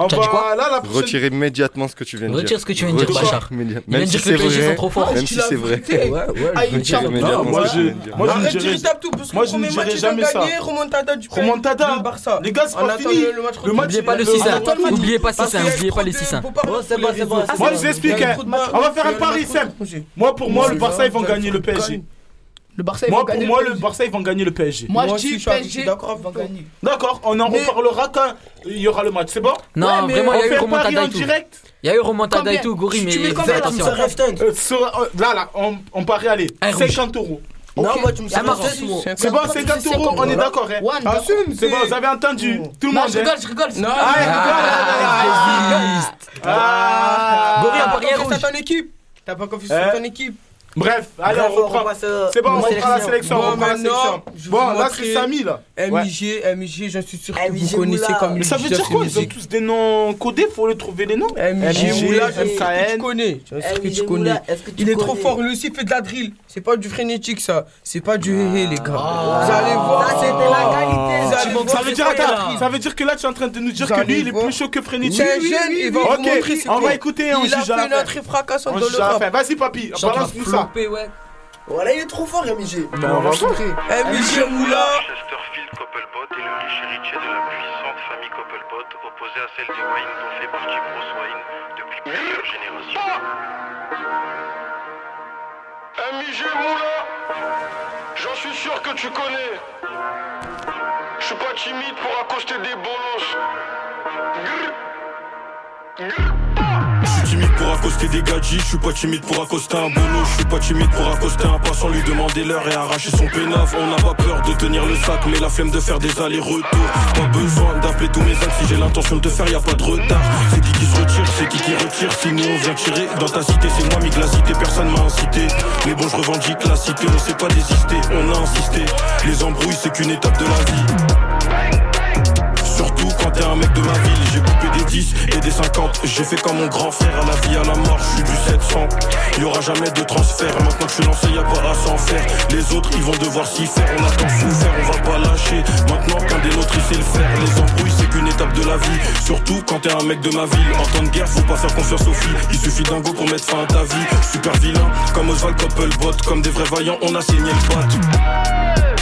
Speaker 4: On va
Speaker 3: quoi
Speaker 4: là, la prochaine...
Speaker 10: Retire immédiatement ce que tu viens de dire.
Speaker 3: Retire ce que tu viens de dire, Bachar.
Speaker 10: Même
Speaker 3: il vient
Speaker 10: si c'est vrai.
Speaker 3: Trop
Speaker 10: Même si c'est vrai.
Speaker 9: Ah, il.
Speaker 4: Moi, je, moi, ne dirais,
Speaker 6: tout, parce que
Speaker 4: moi, je ne dirais jamais ça.
Speaker 6: Remontada du
Speaker 4: Remontada.
Speaker 6: Barça.
Speaker 4: Les gars, c'est pas fini.
Speaker 6: Le match.
Speaker 3: N'oubliez pas le 6-1. N'oubliez pas 6-1. N'oubliez pas les 6-1.
Speaker 4: Moi, je vous explique. On va faire un pari simple. Moi, pour moi, le Barça, ils vont gagner le PSG.
Speaker 9: Le Barça,
Speaker 4: moi, pour moi,
Speaker 9: le,
Speaker 4: Barça, vont gagner le PSG.
Speaker 9: Moi, je dis PSG.
Speaker 6: D'accord,
Speaker 4: on en reparlera quand il y aura le match, c'est bon
Speaker 3: Non,
Speaker 6: mais
Speaker 3: vraiment, il y a eu remontada et. Il y a eu remontada et tout,
Speaker 9: Goury,
Speaker 3: mais.
Speaker 9: Tu mets
Speaker 3: attention.
Speaker 4: Euh, euh, là, là, on, parie, 50 euros.
Speaker 5: Non, moi, tu me.
Speaker 4: C'est bon, 50 euros, on est d'accord. Hein.
Speaker 6: Assume, ah,
Speaker 4: c'est bon, vous avez entendu. Tout le monde. Hein.
Speaker 9: Je rigole, je rigole.
Speaker 6: Non,
Speaker 4: je
Speaker 3: rigole.
Speaker 4: Ah,
Speaker 3: ah,
Speaker 6: Goury,
Speaker 3: on
Speaker 6: parie
Speaker 3: rouge.
Speaker 6: T'as ton équipe. T'as pas confiance
Speaker 4: sur
Speaker 6: hein ton équipe.
Speaker 4: Bref, allez,
Speaker 5: Bref,
Speaker 4: on reprend. C'est bon, on reprend la sélection.
Speaker 6: Bon,
Speaker 4: on. Bon, là, c'est Samy, là.
Speaker 6: MIG, MIG, je suis sûr que vous connaissez comme
Speaker 4: Mais ça veut dire quoi Ils ont tous des noms codés, faut le trouver les noms.
Speaker 6: MIG, Moula, tu connais. que tu connais. Il est trop fort, lui aussi fait de la drill. C'est pas du frénétique, ça. C'est pas du hé les gars. Vous allez voir.
Speaker 5: Ça, c'était la qualité.
Speaker 4: Ça veut dire que là, tu es en train de nous dire que lui, il est plus chaud que frénétique.
Speaker 6: jeune, il va vous montrer. Ok,
Speaker 4: on va écouter, on juge à la fin.
Speaker 6: Il a
Speaker 4: fait
Speaker 6: notre
Speaker 4: dans
Speaker 6: le.
Speaker 4: Vas-y, papy, balance-nous ça
Speaker 3: ça. Ouais.
Speaker 5: Oh, voilà, il est trop fort, MJ.
Speaker 4: Bah, on va eh,
Speaker 6: MJ Moula.
Speaker 14: Chesterfield Coppelbot est le riche héritier de la puissante famille Coppelbot, opposée à celle des Wayne dont fait partie Bruce Wayne depuis plusieurs générations. Ah! MJ Moula, j'en suis sûr que tu connais. Je suis pas timide pour accoster des bolos. Grrr. Grrr.
Speaker 15: Je suis timide pour accoster des gadgets, je suis pas timide pour accoster un boulot, je suis pas timide pour accoster un passant, lui demander l'heure et arracher son pénaf. On n'a pas peur de tenir le sac, mais la flemme de faire des allers-retours. Pas besoin d'appeler tous mes axes, si j'ai l'intention de te faire, y a pas de retard. C'est qui qui se retire, c'est qui qui retire, si nous on vient tirer. Dans ta cité, c'est moi, mais la cité, personne m'a incité. Mais bon, je revendique la cité, on sait pas désister, on a insisté. Les embrouilles, c'est qu'une étape de la vie. T'es un mec de ma ville J'ai coupé des 10 et des 50 J'ai fait comme mon grand frère à la vie à la mort Je suis du 700 Y aura jamais de transfert Maintenant que je suis lancé y'a pas à s'en faire. Les autres ils vont devoir s'y faire On a tant souffert on va pas lâcher. Maintenant qu'un des nôtres il sait le faire Les embrouilles c'est qu'une étape de la vie. Surtout quand t'es un mec de ma ville En temps de guerre faut pas faire confiance aux filles. Il suffit d'un go pour mettre fin à ta vie. Super vilain comme Oswald Coppelbot Comme des vrais vaillants on a saigné le bat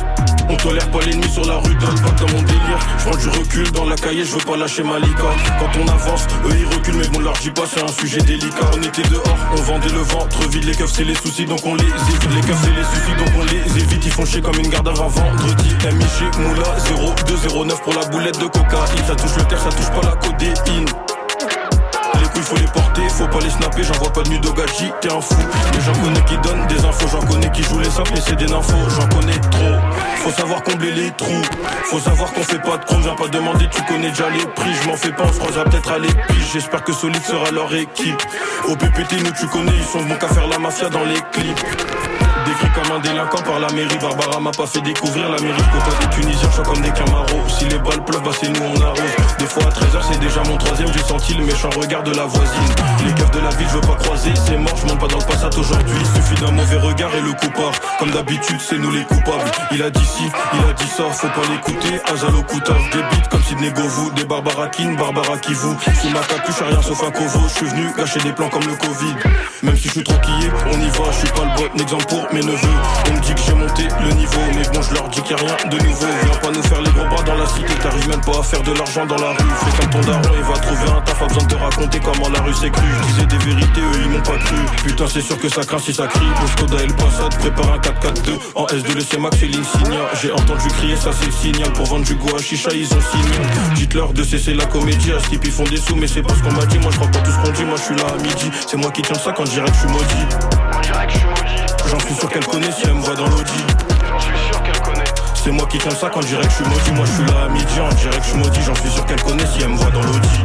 Speaker 15: on tolère pas l'ennemi sur la rue le bac dans mon délire. Je prends du recul dans la cahier, je veux pas lâcher ma lica Quand on avance, eux ils reculent mais bon leur dis pas c'est un sujet délicat. On était dehors, on vendait le ventre vide. Les keufs c'est les soucis donc on les évite. Les keufs c'est les soucis donc on les évite. Ils font chier comme une garde avant vendredi. MIG Moula 0209 pour la boulette de cocaïne Ça touche le terre, ça touche pas la codéine couilles faut les porter, faut pas les snapper, j'en vois pas de nudogaji, t'es un fou. Mais j'en connais qui donnent des infos, j'en connais qui jouent les simples, mais c'est des infos, j'en connais trop. Faut savoir combler les trous, faut savoir qu'on fait pas de con, viens pas demander, tu connais déjà les prix, je m'en fais pas, on se croisera peut-être à l'épige, j'espère que Solide sera leur équipe. Au PPT, nous tu connais, ils sont bons qu'à faire la mafia dans les clips. Décrit comme un délinquant par la mairie, Barbara m'a pas fait découvrir la mairie. Copain des Tunisiens, je comme des Camaros. Si les balles pleuvent, bah c'est nous on arrose. Des fois à 13h, c'est déjà mon troisième, j'ai senti le méchant regard de la voisine. Les keufs de la ville, je veux pas croiser, c'est mort, je monte pas dans le passat aujourd'hui. Suffit d'un mauvais regard et le coup part. Comme d'habitude, c'est nous les coupables. Il a dit ci, il a dit ça, faut pas l'écouter. Azalo Koutaf, des beats comme Sidney Govou, des Barbara Kin, Barbara Kivou. Sous ma capuche, rien sauf un covo. Je suis venu gâcher des plans comme le Covid. Même si je suis tranquille, on y va, je suis pas le bon exemple pour mes neveux. On me dit que j'ai monté le niveau, mais bon, je leur dis qu'il y a rien de nouveau. Viens pas nous faire les gros bras dans la cité, t'arrives même pas à faire de l'argent dans la rue. Fais comme ton daron, il va trouver un taf, pas besoin de te raconter comment la rue s'est. Je disais des vérités, eux ils m'ont pas cru. Putain, c'est sûr que ça craint si ça crie. Le Skoda et le Passat, prépare un 4-4-2. En S2, le Max et l'insignia. J'ai entendu crier, ça c'est le signal. Pour vendre du go à chicha, ils ont signé. Dites-leur de cesser la comédie, à type ils font des sous, mais c'est pas ce qu'on m'a dit. Moi je crois pas tout ce qu'on dit, moi je suis là à midi. C'est moi qui tiens ça quand je dirais que je suis maudit. J'en suis sûr qu'elle connaît si elle me voit dans l'audi.
Speaker 14: J'en suis sûr qu'elle connaît.
Speaker 15: C'est moi qui tiens ça quand je dirais que je suis maudit. Moi je suis là à midi, on dirait que je suis maudit. J'en suis sûr qu'elle connaît si elle me voit dans l'audi.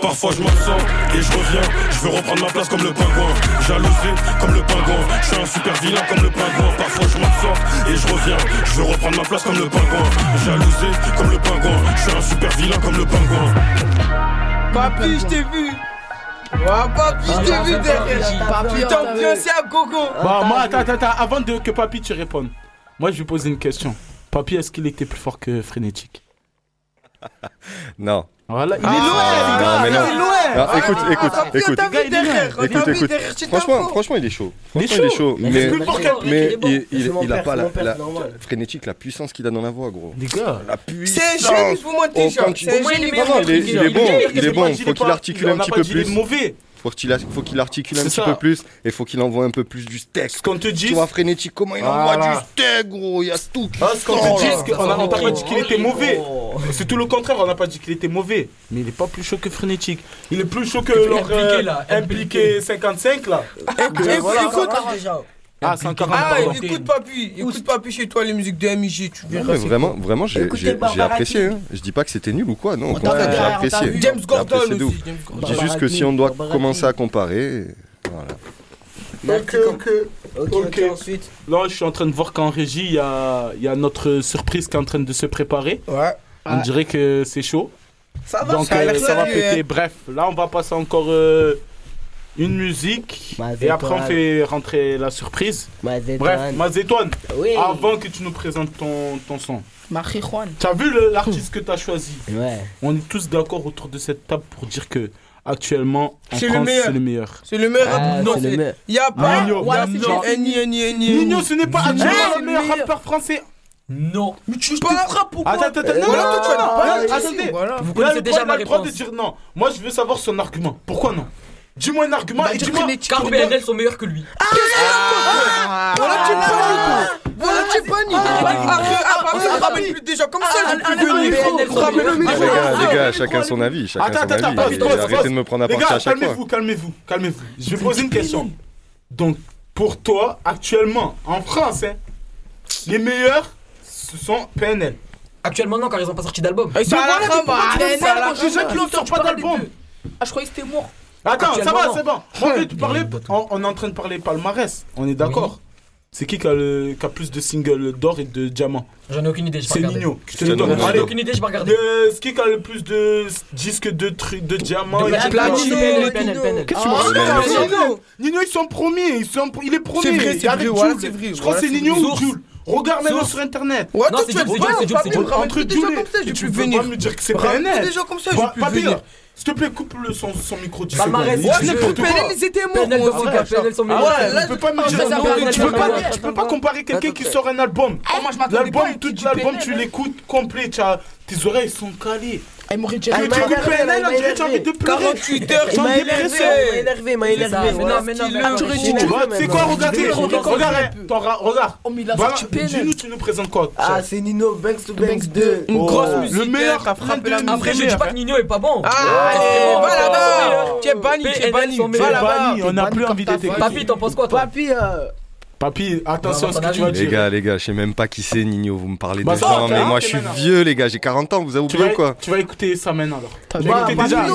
Speaker 15: Parfois je m'absente et je reviens, je veux reprendre ma place comme le pingouin Jalousé comme le pingouin, je suis un super vilain comme le pingouin Parfois je m'absente et je reviens, je veux reprendre ma place comme le pingouin Jalousé comme le pingouin, je suis un super vilain comme le pingouin
Speaker 6: Papi, je t'ai vu. Ouais, papi, je t'ai vu derrière. Papi, t'es ambiancé à gogo.
Speaker 4: Bah, moi, attends, attends, attends, avant de, que Papy tu répondes, moi je vais poser une question. Papy, est-ce qu'il était plus fort que Frénétique?
Speaker 10: Non.
Speaker 4: Voilà, il est
Speaker 6: Ah,
Speaker 4: loin, les gars,
Speaker 10: non, mais non.
Speaker 4: il est loin.
Speaker 10: Non, écoute,
Speaker 6: Ah,
Speaker 10: écoute, écoute. Écoute, écoute. Franchement, franchement, il est chaud.
Speaker 4: Il est
Speaker 10: Franchement, il est
Speaker 4: chaud.
Speaker 10: chaud.
Speaker 4: Mais
Speaker 10: Mais,
Speaker 4: plus il est
Speaker 10: a pas la, frénétique, la puissance qu'il a dans la voix, gros.
Speaker 4: Les gars,
Speaker 10: la
Speaker 6: C'est
Speaker 10: puissance.
Speaker 6: C'est un génie,
Speaker 10: Non, non, il est, il est bon, il est bon. faut
Speaker 4: il est
Speaker 10: qu'il articule un petit peu
Speaker 4: dit il est
Speaker 10: plus.
Speaker 4: mauvais.
Speaker 10: Faut qu'il a- faut qu'il articule un
Speaker 4: C'est
Speaker 10: petit
Speaker 4: ça.
Speaker 10: peu plus et faut qu'il envoie un peu plus du steak.
Speaker 4: Ce qu'on te dit.
Speaker 10: Tu vois, frénétique, comment il envoie
Speaker 4: Voilà.
Speaker 10: du steak, gros. Il y a tout qui
Speaker 4: Ah, ce qu'on te dit, on t'a pas dit qu'il était mauvais. C'est tout le contraire, on n'a pas dit qu'il était mauvais. Mais il est pas plus chaud que Frénétique. Il est plus chaud que
Speaker 3: Impliqué,
Speaker 4: leur euh,
Speaker 3: là,
Speaker 4: impliqué 55 là.
Speaker 6: Écoute, écoute,
Speaker 4: Ah, 140,
Speaker 6: Ah,
Speaker 4: pardon.
Speaker 6: écoute papi, écoute papi chez toi les musiques de MIG, tu verras. c'est
Speaker 10: vraiment,
Speaker 6: cool.
Speaker 10: vraiment, j'ai apprécié. Hein. Je dis pas que c'était nul ou quoi, non. J'ai apprécié.
Speaker 6: vu. James
Speaker 10: J'ai
Speaker 6: Gordon
Speaker 10: apprécié
Speaker 6: aussi,
Speaker 10: Je dis juste que si on doit commencer à comparer, voilà.
Speaker 4: Ok, ok.
Speaker 5: Ok, ok, ensuite.
Speaker 4: Là, je suis en train de voir qu'en régie, il y a, il y a notre surprise qui est en train de se préparer.
Speaker 6: Ouais.
Speaker 4: On dirait que c'est chaud.
Speaker 6: Ça va,
Speaker 4: Donc,
Speaker 6: ça
Speaker 4: euh, ça va
Speaker 6: sérieux,
Speaker 4: péter.
Speaker 6: hein.
Speaker 4: Bref, là, on va passer encore euh, une musique. Et après, on fait rentrer la surprise. Bref, Mazétoine,
Speaker 5: Oui.
Speaker 4: avant que tu nous présentes ton, ton son.
Speaker 9: Marijuana.
Speaker 4: Tu as vu l'artiste que tu as choisi
Speaker 5: Ouais.
Speaker 4: On est tous d'accord autour de cette table pour dire que actuellement en
Speaker 6: C'est le
Speaker 4: France
Speaker 6: meilleur.
Speaker 4: c'est le meilleur.
Speaker 6: C'est le meilleur
Speaker 5: Ah,
Speaker 6: rappeur. Non,
Speaker 5: c'est le
Speaker 6: c'est-
Speaker 5: meilleur.
Speaker 6: y a pas.
Speaker 4: Nino. Nino. ce n'est pas actuellement
Speaker 6: le
Speaker 4: le meilleur rappeur français.
Speaker 3: Non.
Speaker 6: Mais tu te frappes ou quoi
Speaker 4: Attends, attends, attends,
Speaker 6: pas
Speaker 4: attendez.
Speaker 3: Vous connaissez
Speaker 4: le
Speaker 3: déjà
Speaker 4: il
Speaker 3: ma
Speaker 4: droit de
Speaker 3: réponse.
Speaker 4: dire non. Moi, je veux savoir son argument. Pourquoi non Dis-moi un argument
Speaker 9: Bah,
Speaker 4: et dis-moi.
Speaker 3: sont meilleurs que lui.
Speaker 6: Voilà, tu es banni, quoi. Voilà, tu es banni. Après, après, ramène plus des gens comme ça, venir. Ramène le
Speaker 10: Les
Speaker 6: micro.
Speaker 10: gars, les gars, chacun son avis. Chacun
Speaker 4: Attends,
Speaker 10: Arrêtez de me prendre à
Speaker 4: Les
Speaker 10: partie
Speaker 4: gars,
Speaker 10: à chaque fois.
Speaker 4: calmez-vous, calmez-vous, calmez-vous. Je vais poser une question. Donc, pour toi, actuellement, en France, hein, les meilleurs, ce sont PNL.
Speaker 3: Actuellement, non, car ils ont pas sorti d'album.
Speaker 6: Ils sont
Speaker 4: Bah
Speaker 6: à la
Speaker 4: voilà,
Speaker 6: rame,
Speaker 4: pourquoi tu
Speaker 6: arrête,
Speaker 4: dis ça,
Speaker 6: à la
Speaker 4: alors J'ai déjà
Speaker 6: rame.
Speaker 4: qu'ils sortent pas d'album.
Speaker 9: Ah, je croyais que c'était mort.
Speaker 4: Attends, ça va, c'est bon. Je parler. On, on est en train de parler palmarès. On est d'accord. C'est qui qui a, le- qui a plus de singles d'or et de diamants?
Speaker 3: J'en ai aucune idée, je
Speaker 4: C'est Nino. Je te le donne.
Speaker 3: J'en ai aucune idée, je vais regarder.
Speaker 4: Le- C'est qui qui a le plus de disques de, tri- de diamants
Speaker 3: De
Speaker 4: et
Speaker 3: platine.
Speaker 4: Qu'est-ce que tu
Speaker 10: Ah,
Speaker 4: Nino Nino, ils sont premiers. Ils sont, il est premier.
Speaker 6: C'est vrai,
Speaker 4: Il
Speaker 6: c'est
Speaker 4: est avec
Speaker 6: vrai, c'est
Speaker 4: Je crois que c'est Nino ou Jules. Regarde maintenant
Speaker 6: Source.
Speaker 4: sur internet.
Speaker 6: Ouais,
Speaker 3: Non,
Speaker 6: toi,
Speaker 3: c'est Jules, c'est Jules,
Speaker 4: Entre Jules
Speaker 6: gens
Speaker 4: et- tu peux
Speaker 6: venir.
Speaker 4: pas me dire que c'est
Speaker 6: Ramène
Speaker 4: PNL.
Speaker 6: des gens comme ça, venir.
Speaker 4: S'il te plaît, coupe le son, son micro 10
Speaker 3: Palmarès,
Speaker 4: secondes.
Speaker 3: si tu
Speaker 4: Ouais, n'importe quoi.
Speaker 6: PNL, ils étaient morts.
Speaker 3: Devant
Speaker 4: Ah ouais,
Speaker 6: là,
Speaker 4: tu peux pas me
Speaker 3: je
Speaker 4: dire
Speaker 3: faire
Speaker 4: tu peux pas,
Speaker 3: album.
Speaker 4: tu peux pas comparer quelqu'un qui sort un album.
Speaker 9: Ah, je
Speaker 4: L'album, tout l'album, tu l'écoutes complet, tes oreilles sont calées.
Speaker 9: Il m'aurait dit
Speaker 4: Tu
Speaker 5: il m'a
Speaker 4: écoutes
Speaker 5: énervé,
Speaker 4: as envie
Speaker 5: énervé.
Speaker 4: de pleurer.
Speaker 6: 48 heures,
Speaker 5: énervé,
Speaker 4: l'impression.
Speaker 5: il m'a énervé, il m'a
Speaker 3: C'est
Speaker 5: énervé.
Speaker 3: mais non, mais non,
Speaker 5: Tu vois.
Speaker 4: C'est quoi, regarde,
Speaker 5: Je vais
Speaker 4: regarde, regarde.
Speaker 9: Oh, a
Speaker 4: dis-nous, tu nous présentes quoi
Speaker 5: Ah, c'est Nino, Banks to Banks 2.
Speaker 6: Une
Speaker 4: Oh,
Speaker 6: grosse
Speaker 4: le
Speaker 6: musique
Speaker 4: meilleur
Speaker 6: qui a frappé la
Speaker 3: Après, je dis pas que Nino est pas bon.
Speaker 6: Ah, va là-bas. Tu es banni, tu es banni. Va là-bas.
Speaker 4: On n'a plus envie d'être
Speaker 3: Papy, t'en penses quoi, toi
Speaker 5: Papi, euh,
Speaker 4: Papy, attention à ce que tu vas
Speaker 10: Les
Speaker 4: dire.
Speaker 10: gars, les gars, je sais même pas qui c'est Nino. Vous me parlez
Speaker 4: Bah,
Speaker 10: de
Speaker 4: ça,
Speaker 10: gens, mais moi je suis vieux, les gars. J'ai 40 ans. Vous avez oublié ou quoi
Speaker 4: tu vas écouter ça maintenant alors.
Speaker 9: T'as
Speaker 4: Tu vas écouter déjà.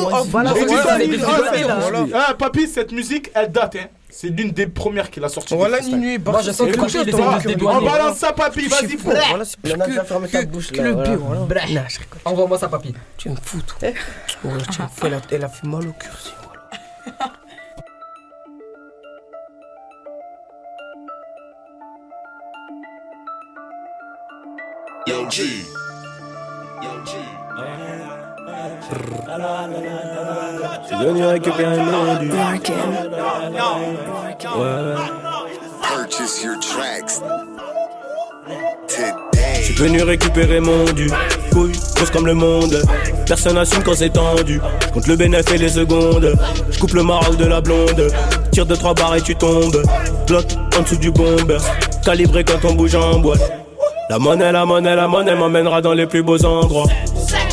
Speaker 4: Ah, papy, cette musique, elle date. Hein. C'est l'une des premières qu'il a sorties.
Speaker 6: Voilà. Nino est
Speaker 3: Moi, je sens que Papy, il se
Speaker 4: on balance ça, papy, vas-y,
Speaker 6: fou.
Speaker 4: frère.
Speaker 6: Voilà, c'est
Speaker 5: Maintenant,
Speaker 6: que- le
Speaker 5: voilà.
Speaker 6: B, voilà. Non, je rigole.
Speaker 3: Envoie-moi ça, Papy.
Speaker 6: Tu me fous, toi. Ouais, tu me fous, elle a- Elle a fait mal au cœur,
Speaker 14: Yo G. Yo
Speaker 5: venu récupérer mon dû.
Speaker 14: Purchase your tracks
Speaker 16: Je suis venu récupérer mon dû. Couille, grosse comme le monde. Personne assume quand c'est tendu. Je compte le bénéfice et les secondes. Je coupe le maroc de la blonde. Tire de trois barres et tu tombes. Bloc en dessous du bomber. Calibré quand on bouge en boîte. La monnaie, la monnaie, la monnaie m'emmènera dans les plus beaux endroits.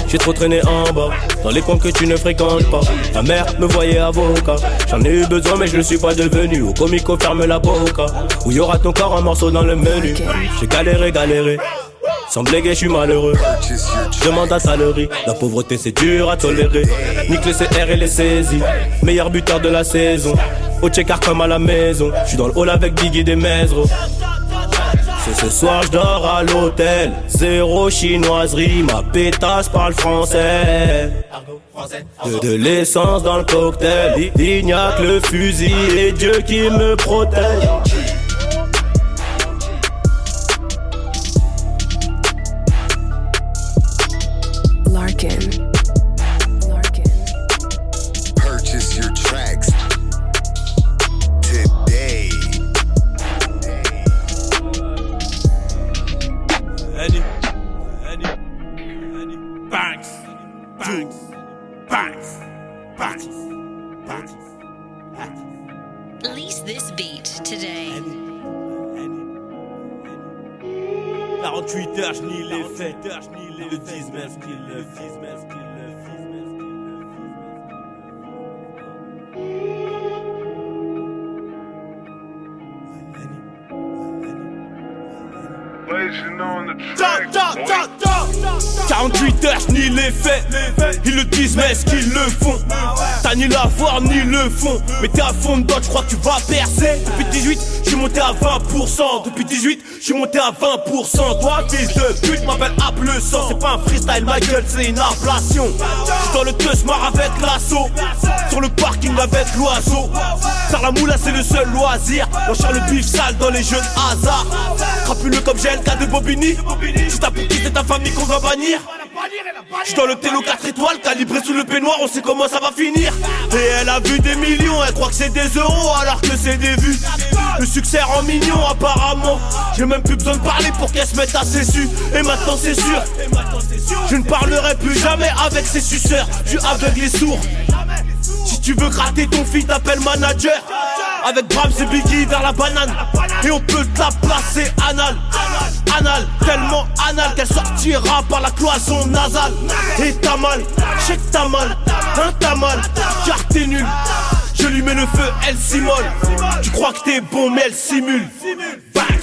Speaker 16: J'ai trop traîné en bas, dans les coins que tu ne fréquentes pas. Ta mère me voyait avocat. J'en ai eu besoin, mais je ne suis pas devenu. Au comico, ferme la boca. Où y aura ton corps un morceau dans le menu. J'ai galéré, galéré. Sans bléguer, je suis malheureux. Demande à salerie, la pauvreté c'est dur à tolérer. Nique le CR et les saisies, meilleur buteur de la saison. Au check comme à la maison, je suis dans le hall avec Biggie des Mesro. C'est ce soir je dors à l'hôtel, zéro chinoiserie, ma pétasse parle français. De, de l'essence dans le cocktail, il n'y a que le fusil et Dieu qui me protège. Une inflation. J'suis dans le marre avec l'assaut. Sur le parking avec l'oiseau. Faire la moula, c'est le seul loisir. On cherche le bif sale dans les jeux de hasard. Crapuleux comme GLK de Bobigny. C'est ta petite et ta famille qu'on va bannir? J'suis dans le télo 4 étoiles, calibré sous le peignoir, on sait comment ça va finir. Et elle a vu des millions, elle croit que c'est des euros alors que c'est des vues. Le succès rend mignon apparemment. J'ai même plus besoin de parler pour qu'elle se mette à ses su. Et maintenant c'est sûr, je ne parlerai plus jamais avec ces suceurs. Je suis aveugle et sourd. Si tu Tu veux gratter ton fils, t'appelles manager. Avec Brahms et Biggie vers la banane. Et on peut te la placer anal. Anal, tellement anal qu'elle sortira par la cloison nasale. Et t'as mal, que t'as mal, hein t'as mal, car t'es nul. Je lui mets le feu, elle s'immole. Tu crois que t'es bon, mais elle simule. Bax.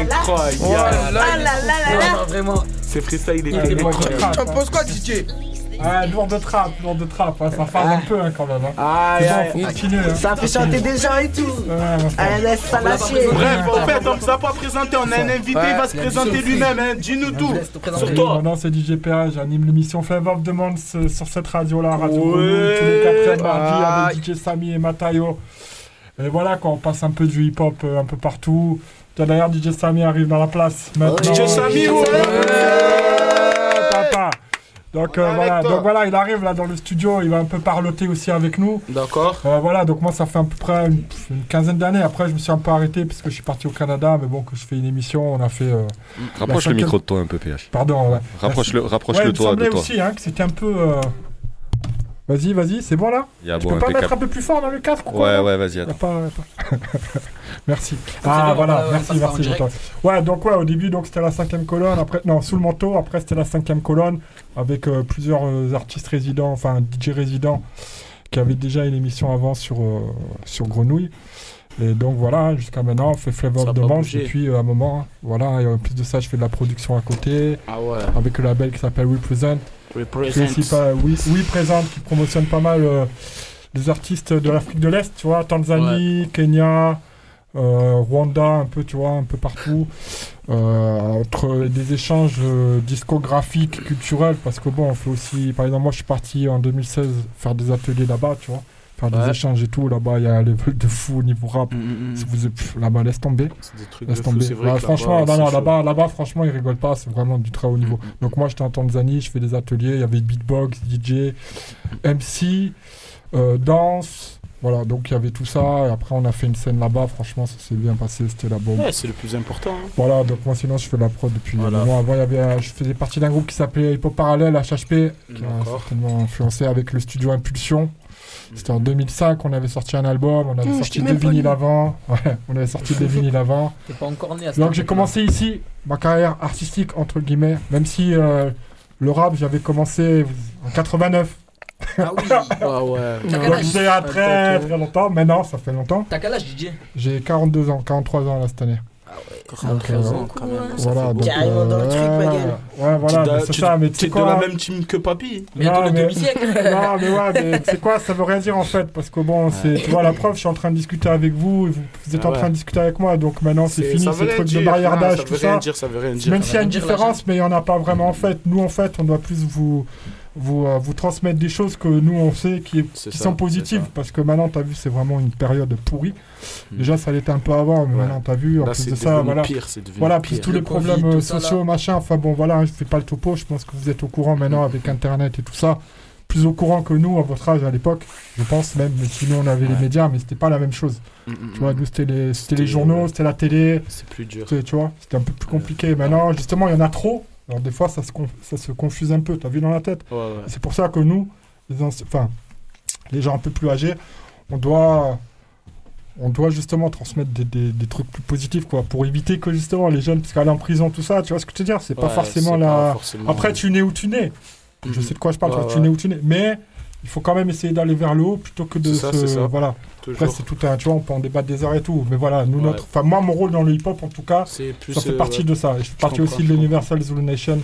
Speaker 4: Incroyable.
Speaker 6: Oh là là, Ah là
Speaker 3: vraiment.
Speaker 4: C'est freestyle, il
Speaker 6: Ah,
Speaker 4: est
Speaker 6: Tu en
Speaker 4: incroyable.
Speaker 6: penses quoi, DJ
Speaker 17: Ah, lourd de trappe, lourd de trappe, hein, ça phase un peu hein, quand même. Hein.
Speaker 5: Ah, ouais,
Speaker 17: bon,
Speaker 5: ouais.
Speaker 17: faut continuer. Hein.
Speaker 5: Ça fait chanter des gens et tout. Ah, laisse pas lâcher.
Speaker 4: Bref, en fait, on ne s'est pas présenté, on a un invité, il va se présenter lui-même. hein. Dis-nous tout sur toi.
Speaker 17: Mon nom c'est DJ PA, j'anime l'émission Flavor of the Month euh, sur cette radio-là, Radio
Speaker 4: Ouais.
Speaker 17: Tous les quatre mardi
Speaker 4: Ah.
Speaker 17: avec DJ Samy et Matayo. Et voilà, quand on passe un peu du hip-hop euh, un peu partout. Tiens, D'ailleurs, DJ Samy arrive dans la place. Maintenant.
Speaker 4: DJ Samy, ouais.
Speaker 17: Ouais, papa. Donc, euh, voilà. donc voilà, il arrive là dans le studio, il va un peu parloter aussi avec nous.
Speaker 4: D'accord.
Speaker 17: Euh, voilà, donc moi ça fait à peu près une, une quinzaine d'années. Après, je me suis un peu arrêté parce que je suis parti au Canada, mais bon, que je fais une émission, on a fait. euh,
Speaker 10: Rapproche le
Speaker 17: cinquième-
Speaker 10: micro de toi un peu, PH.
Speaker 17: Pardon, ouais.
Speaker 10: Rapproche-le
Speaker 17: Merci.
Speaker 10: rapproche-le
Speaker 17: Ouais, il me
Speaker 10: toi de
Speaker 17: semblait
Speaker 10: toi.
Speaker 17: aussi hein, que c'était un peu. Euh, Vas-y, vas-y, c'est bon là
Speaker 10: Il y a
Speaker 17: Tu
Speaker 10: bon,
Speaker 17: peux pas
Speaker 10: impeccable.
Speaker 17: mettre un peu plus fort dans le quoi,
Speaker 10: Ouais, ouais, vas-y, attends.
Speaker 17: pas- Merci. Ah voilà,
Speaker 3: va
Speaker 17: merci, merci. Ouais, donc ouais, au début donc c'était la cinquième colonne, après non sous le manteau, après c'était la cinquième colonne avec euh, plusieurs euh, artistes résidents, enfin DJ résidents qui avaient déjà une émission avant sur euh, sur Grenouille. Et donc voilà, jusqu'à maintenant, on fait Flavor of the
Speaker 4: bougé.
Speaker 17: depuis euh, un moment. Voilà, et en plus de ça, je fais de la production à côté.
Speaker 4: Ah ouais.
Speaker 17: Avec le label qui s'appelle Represent.
Speaker 4: Represent.
Speaker 17: Pas, oui, oui, présente, qui promotionne pas mal euh, des artistes de l'Afrique de l'Est, tu vois, Tanzanie, Kenya, euh, Rwanda, un peu, tu vois, un peu partout. Euh, entre des échanges euh, discographiques, culturels, parce que bon, on fait aussi, par exemple, moi je suis parti en 2016 faire des ateliers là-bas, tu vois, faire des
Speaker 4: Ouais.
Speaker 17: échanges et tout. Là-bas, il y a un level de fou au niveau rap.
Speaker 4: mm,
Speaker 17: Si vous êtes- pff, là-bas, laisse tomber.
Speaker 4: C'est des trucs
Speaker 17: Laisse
Speaker 4: de
Speaker 17: tomber.
Speaker 4: vrai
Speaker 17: Ouais,
Speaker 4: que
Speaker 17: franchement,
Speaker 4: là-bas,
Speaker 17: non, non,
Speaker 4: c'est
Speaker 17: là-bas, là-bas, franchement, ils rigolent pas. C'est vraiment du très haut niveau.
Speaker 4: Mm,
Speaker 17: Donc moi, j'étais en Tanzanie, je fais des ateliers. Il y avait beatbox, DJ, MC, euh, danse. Voilà, donc il y avait tout ça. Et après, on a fait une scène là-bas. Franchement, ça s'est bien passé. C'était la bombe.
Speaker 4: Ouais, c'est le plus important. hein.
Speaker 17: Voilà, donc moi sinon je fais de la prod depuis
Speaker 4: Voilà.
Speaker 17: un moment. Avant, il y avait, euh, je faisais partie d'un groupe qui s'appelait Hip Hop Parallèle, HHP, qui a
Speaker 4: D'accord.
Speaker 17: certainement influencé avec le studio Impulsion. C'était en 2005, on avait sorti un album, on avait
Speaker 3: Mmh,
Speaker 17: sorti deux vinyles avant. Ouais, on avait sorti des vinyles avant.
Speaker 3: T'es pas encore né à ce
Speaker 17: Donc j'ai commencé ici ma carrière artistique, entre guillemets, même si euh, le rap, j'avais commencé en 89.
Speaker 3: Ah oui.
Speaker 4: Ah ouais.
Speaker 17: Donc
Speaker 3: âge?
Speaker 17: c'était il y a très très longtemps, maintenant ça fait longtemps.
Speaker 3: T'as quel âge, DJ
Speaker 17: J'ai 42 ans, 43 ans là cette année. Donc,
Speaker 4: 43 ans, quand même, ça
Speaker 17: voilà,
Speaker 4: fait
Speaker 17: donc,
Speaker 5: Carrément dans le truc, ma gueule.
Speaker 17: Ouais, voilà,
Speaker 4: Tu
Speaker 17: mais
Speaker 4: da-
Speaker 17: c'est ça, mais tu sais
Speaker 4: de
Speaker 17: quoi
Speaker 4: la même team que Papy.
Speaker 3: Bientôt
Speaker 17: Non,
Speaker 3: le
Speaker 17: mais-
Speaker 3: demi-siècle.
Speaker 17: non, mais ouais, mais tu sais quoi, ça veut rien dire en fait, parce que bon, c'est, tu vois, la preuve, je suis en train de discuter avec vous, et vous, vous êtes
Speaker 4: Ah
Speaker 17: en train
Speaker 4: ouais.
Speaker 17: de discuter avec moi, donc maintenant c'est,
Speaker 4: C'est-
Speaker 17: fini,
Speaker 4: ça
Speaker 17: ce
Speaker 4: veut rien
Speaker 17: truc de barrière
Speaker 4: Non,
Speaker 17: d'âge,
Speaker 4: ça
Speaker 17: tout
Speaker 4: veut
Speaker 17: ça.
Speaker 4: rien dire, ça veut rien dire.
Speaker 17: Même
Speaker 4: Ça
Speaker 17: s'il y a
Speaker 3: veut
Speaker 17: une différence, mais il n'y en a pas vraiment en fait. Nous, en fait, on doit plus vous, vous, euh, vous transmettre des choses que nous, on sait qui,
Speaker 4: C'est
Speaker 17: qui
Speaker 4: ça,
Speaker 17: sont positives, parce que maintenant, tu as vu, c'est vraiment une période pourrie.
Speaker 4: Mm.
Speaker 17: Déjà, ça l'était un peu avant, mais
Speaker 4: Ouais.
Speaker 17: maintenant, tu as vu, en
Speaker 4: Là,
Speaker 17: plus de ça, voilà.
Speaker 4: pire,
Speaker 17: Voilà,
Speaker 4: pire.
Speaker 17: plus tous
Speaker 3: Le
Speaker 17: les
Speaker 3: Covid,
Speaker 17: problèmes
Speaker 3: tout
Speaker 17: euh,
Speaker 3: là.
Speaker 17: sociaux, machin. Enfin bon, voilà, hein, je fais pas le topo, je pense que vous êtes au courant maintenant avec Internet et tout ça. Plus au courant que nous, à votre âge à l'époque, je pense même, mais sinon on avait les médias, mais c'était pas la même chose.
Speaker 4: Mm, mm,
Speaker 17: Tu vois, nous c'était les, c'était les journaux,
Speaker 4: ouais.
Speaker 17: c'était la télé,
Speaker 4: C'est plus dur.
Speaker 17: tu vois, c'était un peu plus compliqué. Maintenant, justement, il y en a trop. Alors des fois, ça se, ça se confuse un peu, t'as vu dans la tête
Speaker 4: Ouais, ouais.
Speaker 17: C'est pour ça que nous, les, enfin, les gens un peu plus âgés, on doit, on doit justement transmettre des, des- des trucs plus positifs, quoi, pour éviter que justement les jeunes, parce qu'aller en prison, tout ça, tu vois ce que je veux dire? C'est pas forcément la.
Speaker 4: pas forcément-
Speaker 17: Après, tu nais où tu nais. Je
Speaker 4: Mhm.
Speaker 17: sais de quoi je parle, tu nais où tu nais. Mais il faut quand même essayer d'aller vers le haut plutôt que de
Speaker 4: ça,
Speaker 17: se. Voilà.
Speaker 4: Toujours.
Speaker 17: Après, c'est tout un. Tu vois, on peut en débattre des heures et tout. Mais voilà, nous,
Speaker 4: Ouais.
Speaker 17: notre. Enfin, moi, mon rôle dans le hip-hop, en tout cas,
Speaker 4: plus,
Speaker 17: ça fait
Speaker 4: euh,
Speaker 17: partie
Speaker 4: ouais.
Speaker 17: de ça. Et je fais partie aussi de l'Universal Zulu Nation,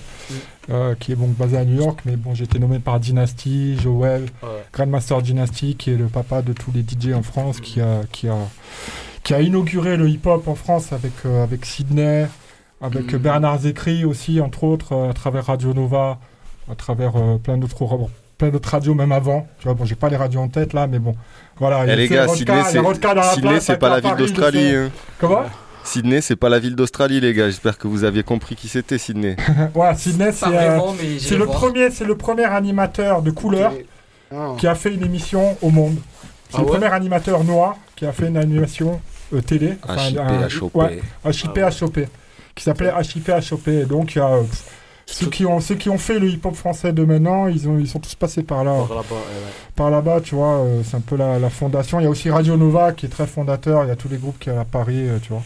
Speaker 17: euh, qui est donc basé à New York. Mais bon, j'ai été nommé par Dynasty, Joel,
Speaker 4: Ouais.
Speaker 17: Grandmaster Dynasty, qui est le papa de tous les DJ en France, qui a, qui a, qui a inauguré le hip-hop en France avec, euh, avec Sydney, avec
Speaker 4: Mhm.
Speaker 17: Bernard Zécry aussi, entre autres, à travers Radio Nova, à travers euh, plein d'autres bon, plein d'autres radios, même avant. Tu vois, bon, j'ai pas les radios en tête là, mais bon. Voilà.
Speaker 10: Eh les gars, Sydney, c'est pas la ville d'Australie. hein.
Speaker 17: Comment?
Speaker 10: Sydney, c'est pas la ville d'Australie, les gars. J'espère que vous aviez compris qui c'était, Sydney.
Speaker 17: Ouais, Sydney, c'est euh, le premier, c'est le premier animateur de couleur
Speaker 4: Ah.
Speaker 17: qui a fait une émission au monde. C'est
Speaker 4: Ah
Speaker 17: le
Speaker 4: ouais?
Speaker 17: premier animateur noir qui a fait une animation euh, télé.
Speaker 10: HIP,
Speaker 17: un-
Speaker 10: HOP.
Speaker 17: Ouais, HIP,
Speaker 4: Ah ouais.
Speaker 17: HOP, qui s'appelait HIP, HOP. Et donc, il y a, euh, pff, Ceux qui, ont, ceux qui ont fait le hip-hop français de maintenant, ils, ont, ils sont tous passés par là.
Speaker 4: Par là-bas, ouais, ouais.
Speaker 17: Tu vois, euh, c'est un peu la, la fondation. Il y a aussi Radio Nova qui est très fondateur. Il y a tous les groupes qui sont à Paris, euh, tu vois.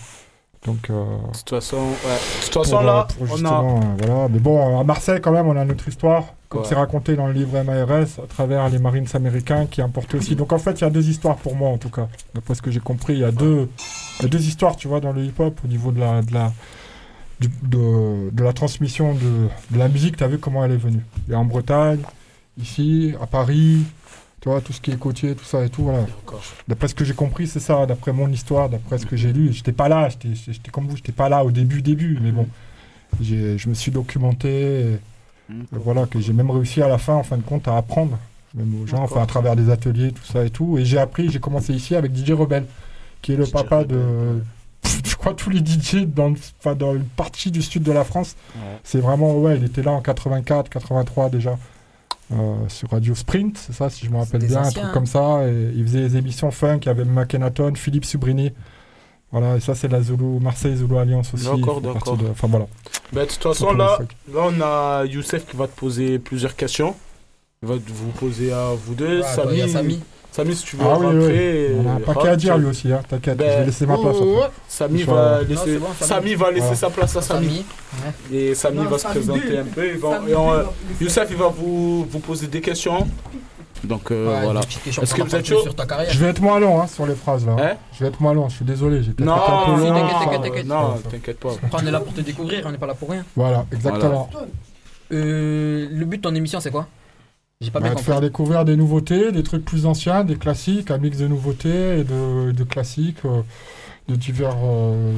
Speaker 17: Donc, euh,
Speaker 4: De toute façon, ouais. De toute façon, là,
Speaker 17: pour
Speaker 4: on a.
Speaker 17: justement, voilà. Mais bon, à Marseille, quand même, on a notre histoire, comme c'est raconté dans le livre MARS, à travers les Marines américains qui importaient aussi. Donc, en fait, il y a deux histoires pour moi, en tout cas. D'après ce que j'ai compris, il y a deux, il y a deux histoires, tu vois, dans le hip-hop, au niveau de la, de la, du- de, de la transmission de, de la musique. Tu as vu comment elle est venue. A en Bretagne, ici, à Paris, tu vois, tout ce qui est côtier, tout ça et tout, voilà. D'après ce que j'ai compris, c'est ça, d'après mon histoire, d'après ce que j'ai lu. J'étais pas là, j'étais comme vous, j'étais pas là au début, début, mais bon. Je me suis documenté, et, et voilà, que j'ai même réussi à la fin, en fin de compte, à apprendre, même aux gens, enfin, à travers des ateliers, tout ça et tout. Et j'ai appris, j'ai commencé ici avec DJ Rebel, qui est le papa de, je crois, tous les DJ dans, le- enfin, dans une partie du sud de la France.
Speaker 4: Ouais.
Speaker 17: C'est vraiment, ouais, il était là en 84, 83 déjà. euh, sur Radio Sprint, c'est ça, si je me rappelle bien, un truc comme ça. Et il faisait des émissions funk, il y avait Makenaton, Philippe Subrini. Voilà, et ça, c'est la Zulu, Marseille Zulu Alliance aussi.
Speaker 4: D'accord, d'accord.
Speaker 17: de- Enfin voilà.
Speaker 4: Bah, de toute façon, là, là, on a Youssef qui va te poser plusieurs questions. Il va vous poser à vous deux.
Speaker 3: Ouais, attends, il y a Samy.
Speaker 4: Si tu veux
Speaker 17: Ah oui,
Speaker 4: rentrer.
Speaker 17: oui. On a un paquet à dire lui aussi, hein, t'inquiète,
Speaker 4: Ben,
Speaker 17: je vais laisser ma place.
Speaker 4: oh,
Speaker 17: après.
Speaker 4: Samy va laisser,
Speaker 3: Non, c'est bon,
Speaker 4: Samy.
Speaker 3: Samy.
Speaker 4: va laisser
Speaker 17: Voilà.
Speaker 4: sa place à Samy. Et Samy
Speaker 6: Non,
Speaker 4: va se présenter un peu. Il va- et on-
Speaker 6: va-
Speaker 4: Youssef, il va vous, vous poser des questions. Donc euh,
Speaker 3: Ouais,
Speaker 4: voilà. Est-ce que vous êtes chaud
Speaker 3: sur ta carrière.
Speaker 17: Je vais être moins long hein, sur les phrases là.
Speaker 4: Hein
Speaker 17: je vais être moins long, je suis désolé, j'ai peut-être
Speaker 4: Non,
Speaker 17: un peu
Speaker 3: si,
Speaker 17: long.
Speaker 3: t'inquiète, t'inquiète, t'inquiète.
Speaker 4: Non, t'inquiète pas.
Speaker 3: Après, on est là pour te découvrir, on n'est pas là pour rien.
Speaker 17: Voilà, exactement.
Speaker 3: Euh, le but de ton émission, c'est quoi? J'ai pas
Speaker 17: Bah,
Speaker 3: bien
Speaker 17: de
Speaker 3: compris.
Speaker 17: faire découvrir des nouveautés, des trucs plus anciens, des classiques, un mix de nouveautés et de, de classiques, euh, de divers, euh,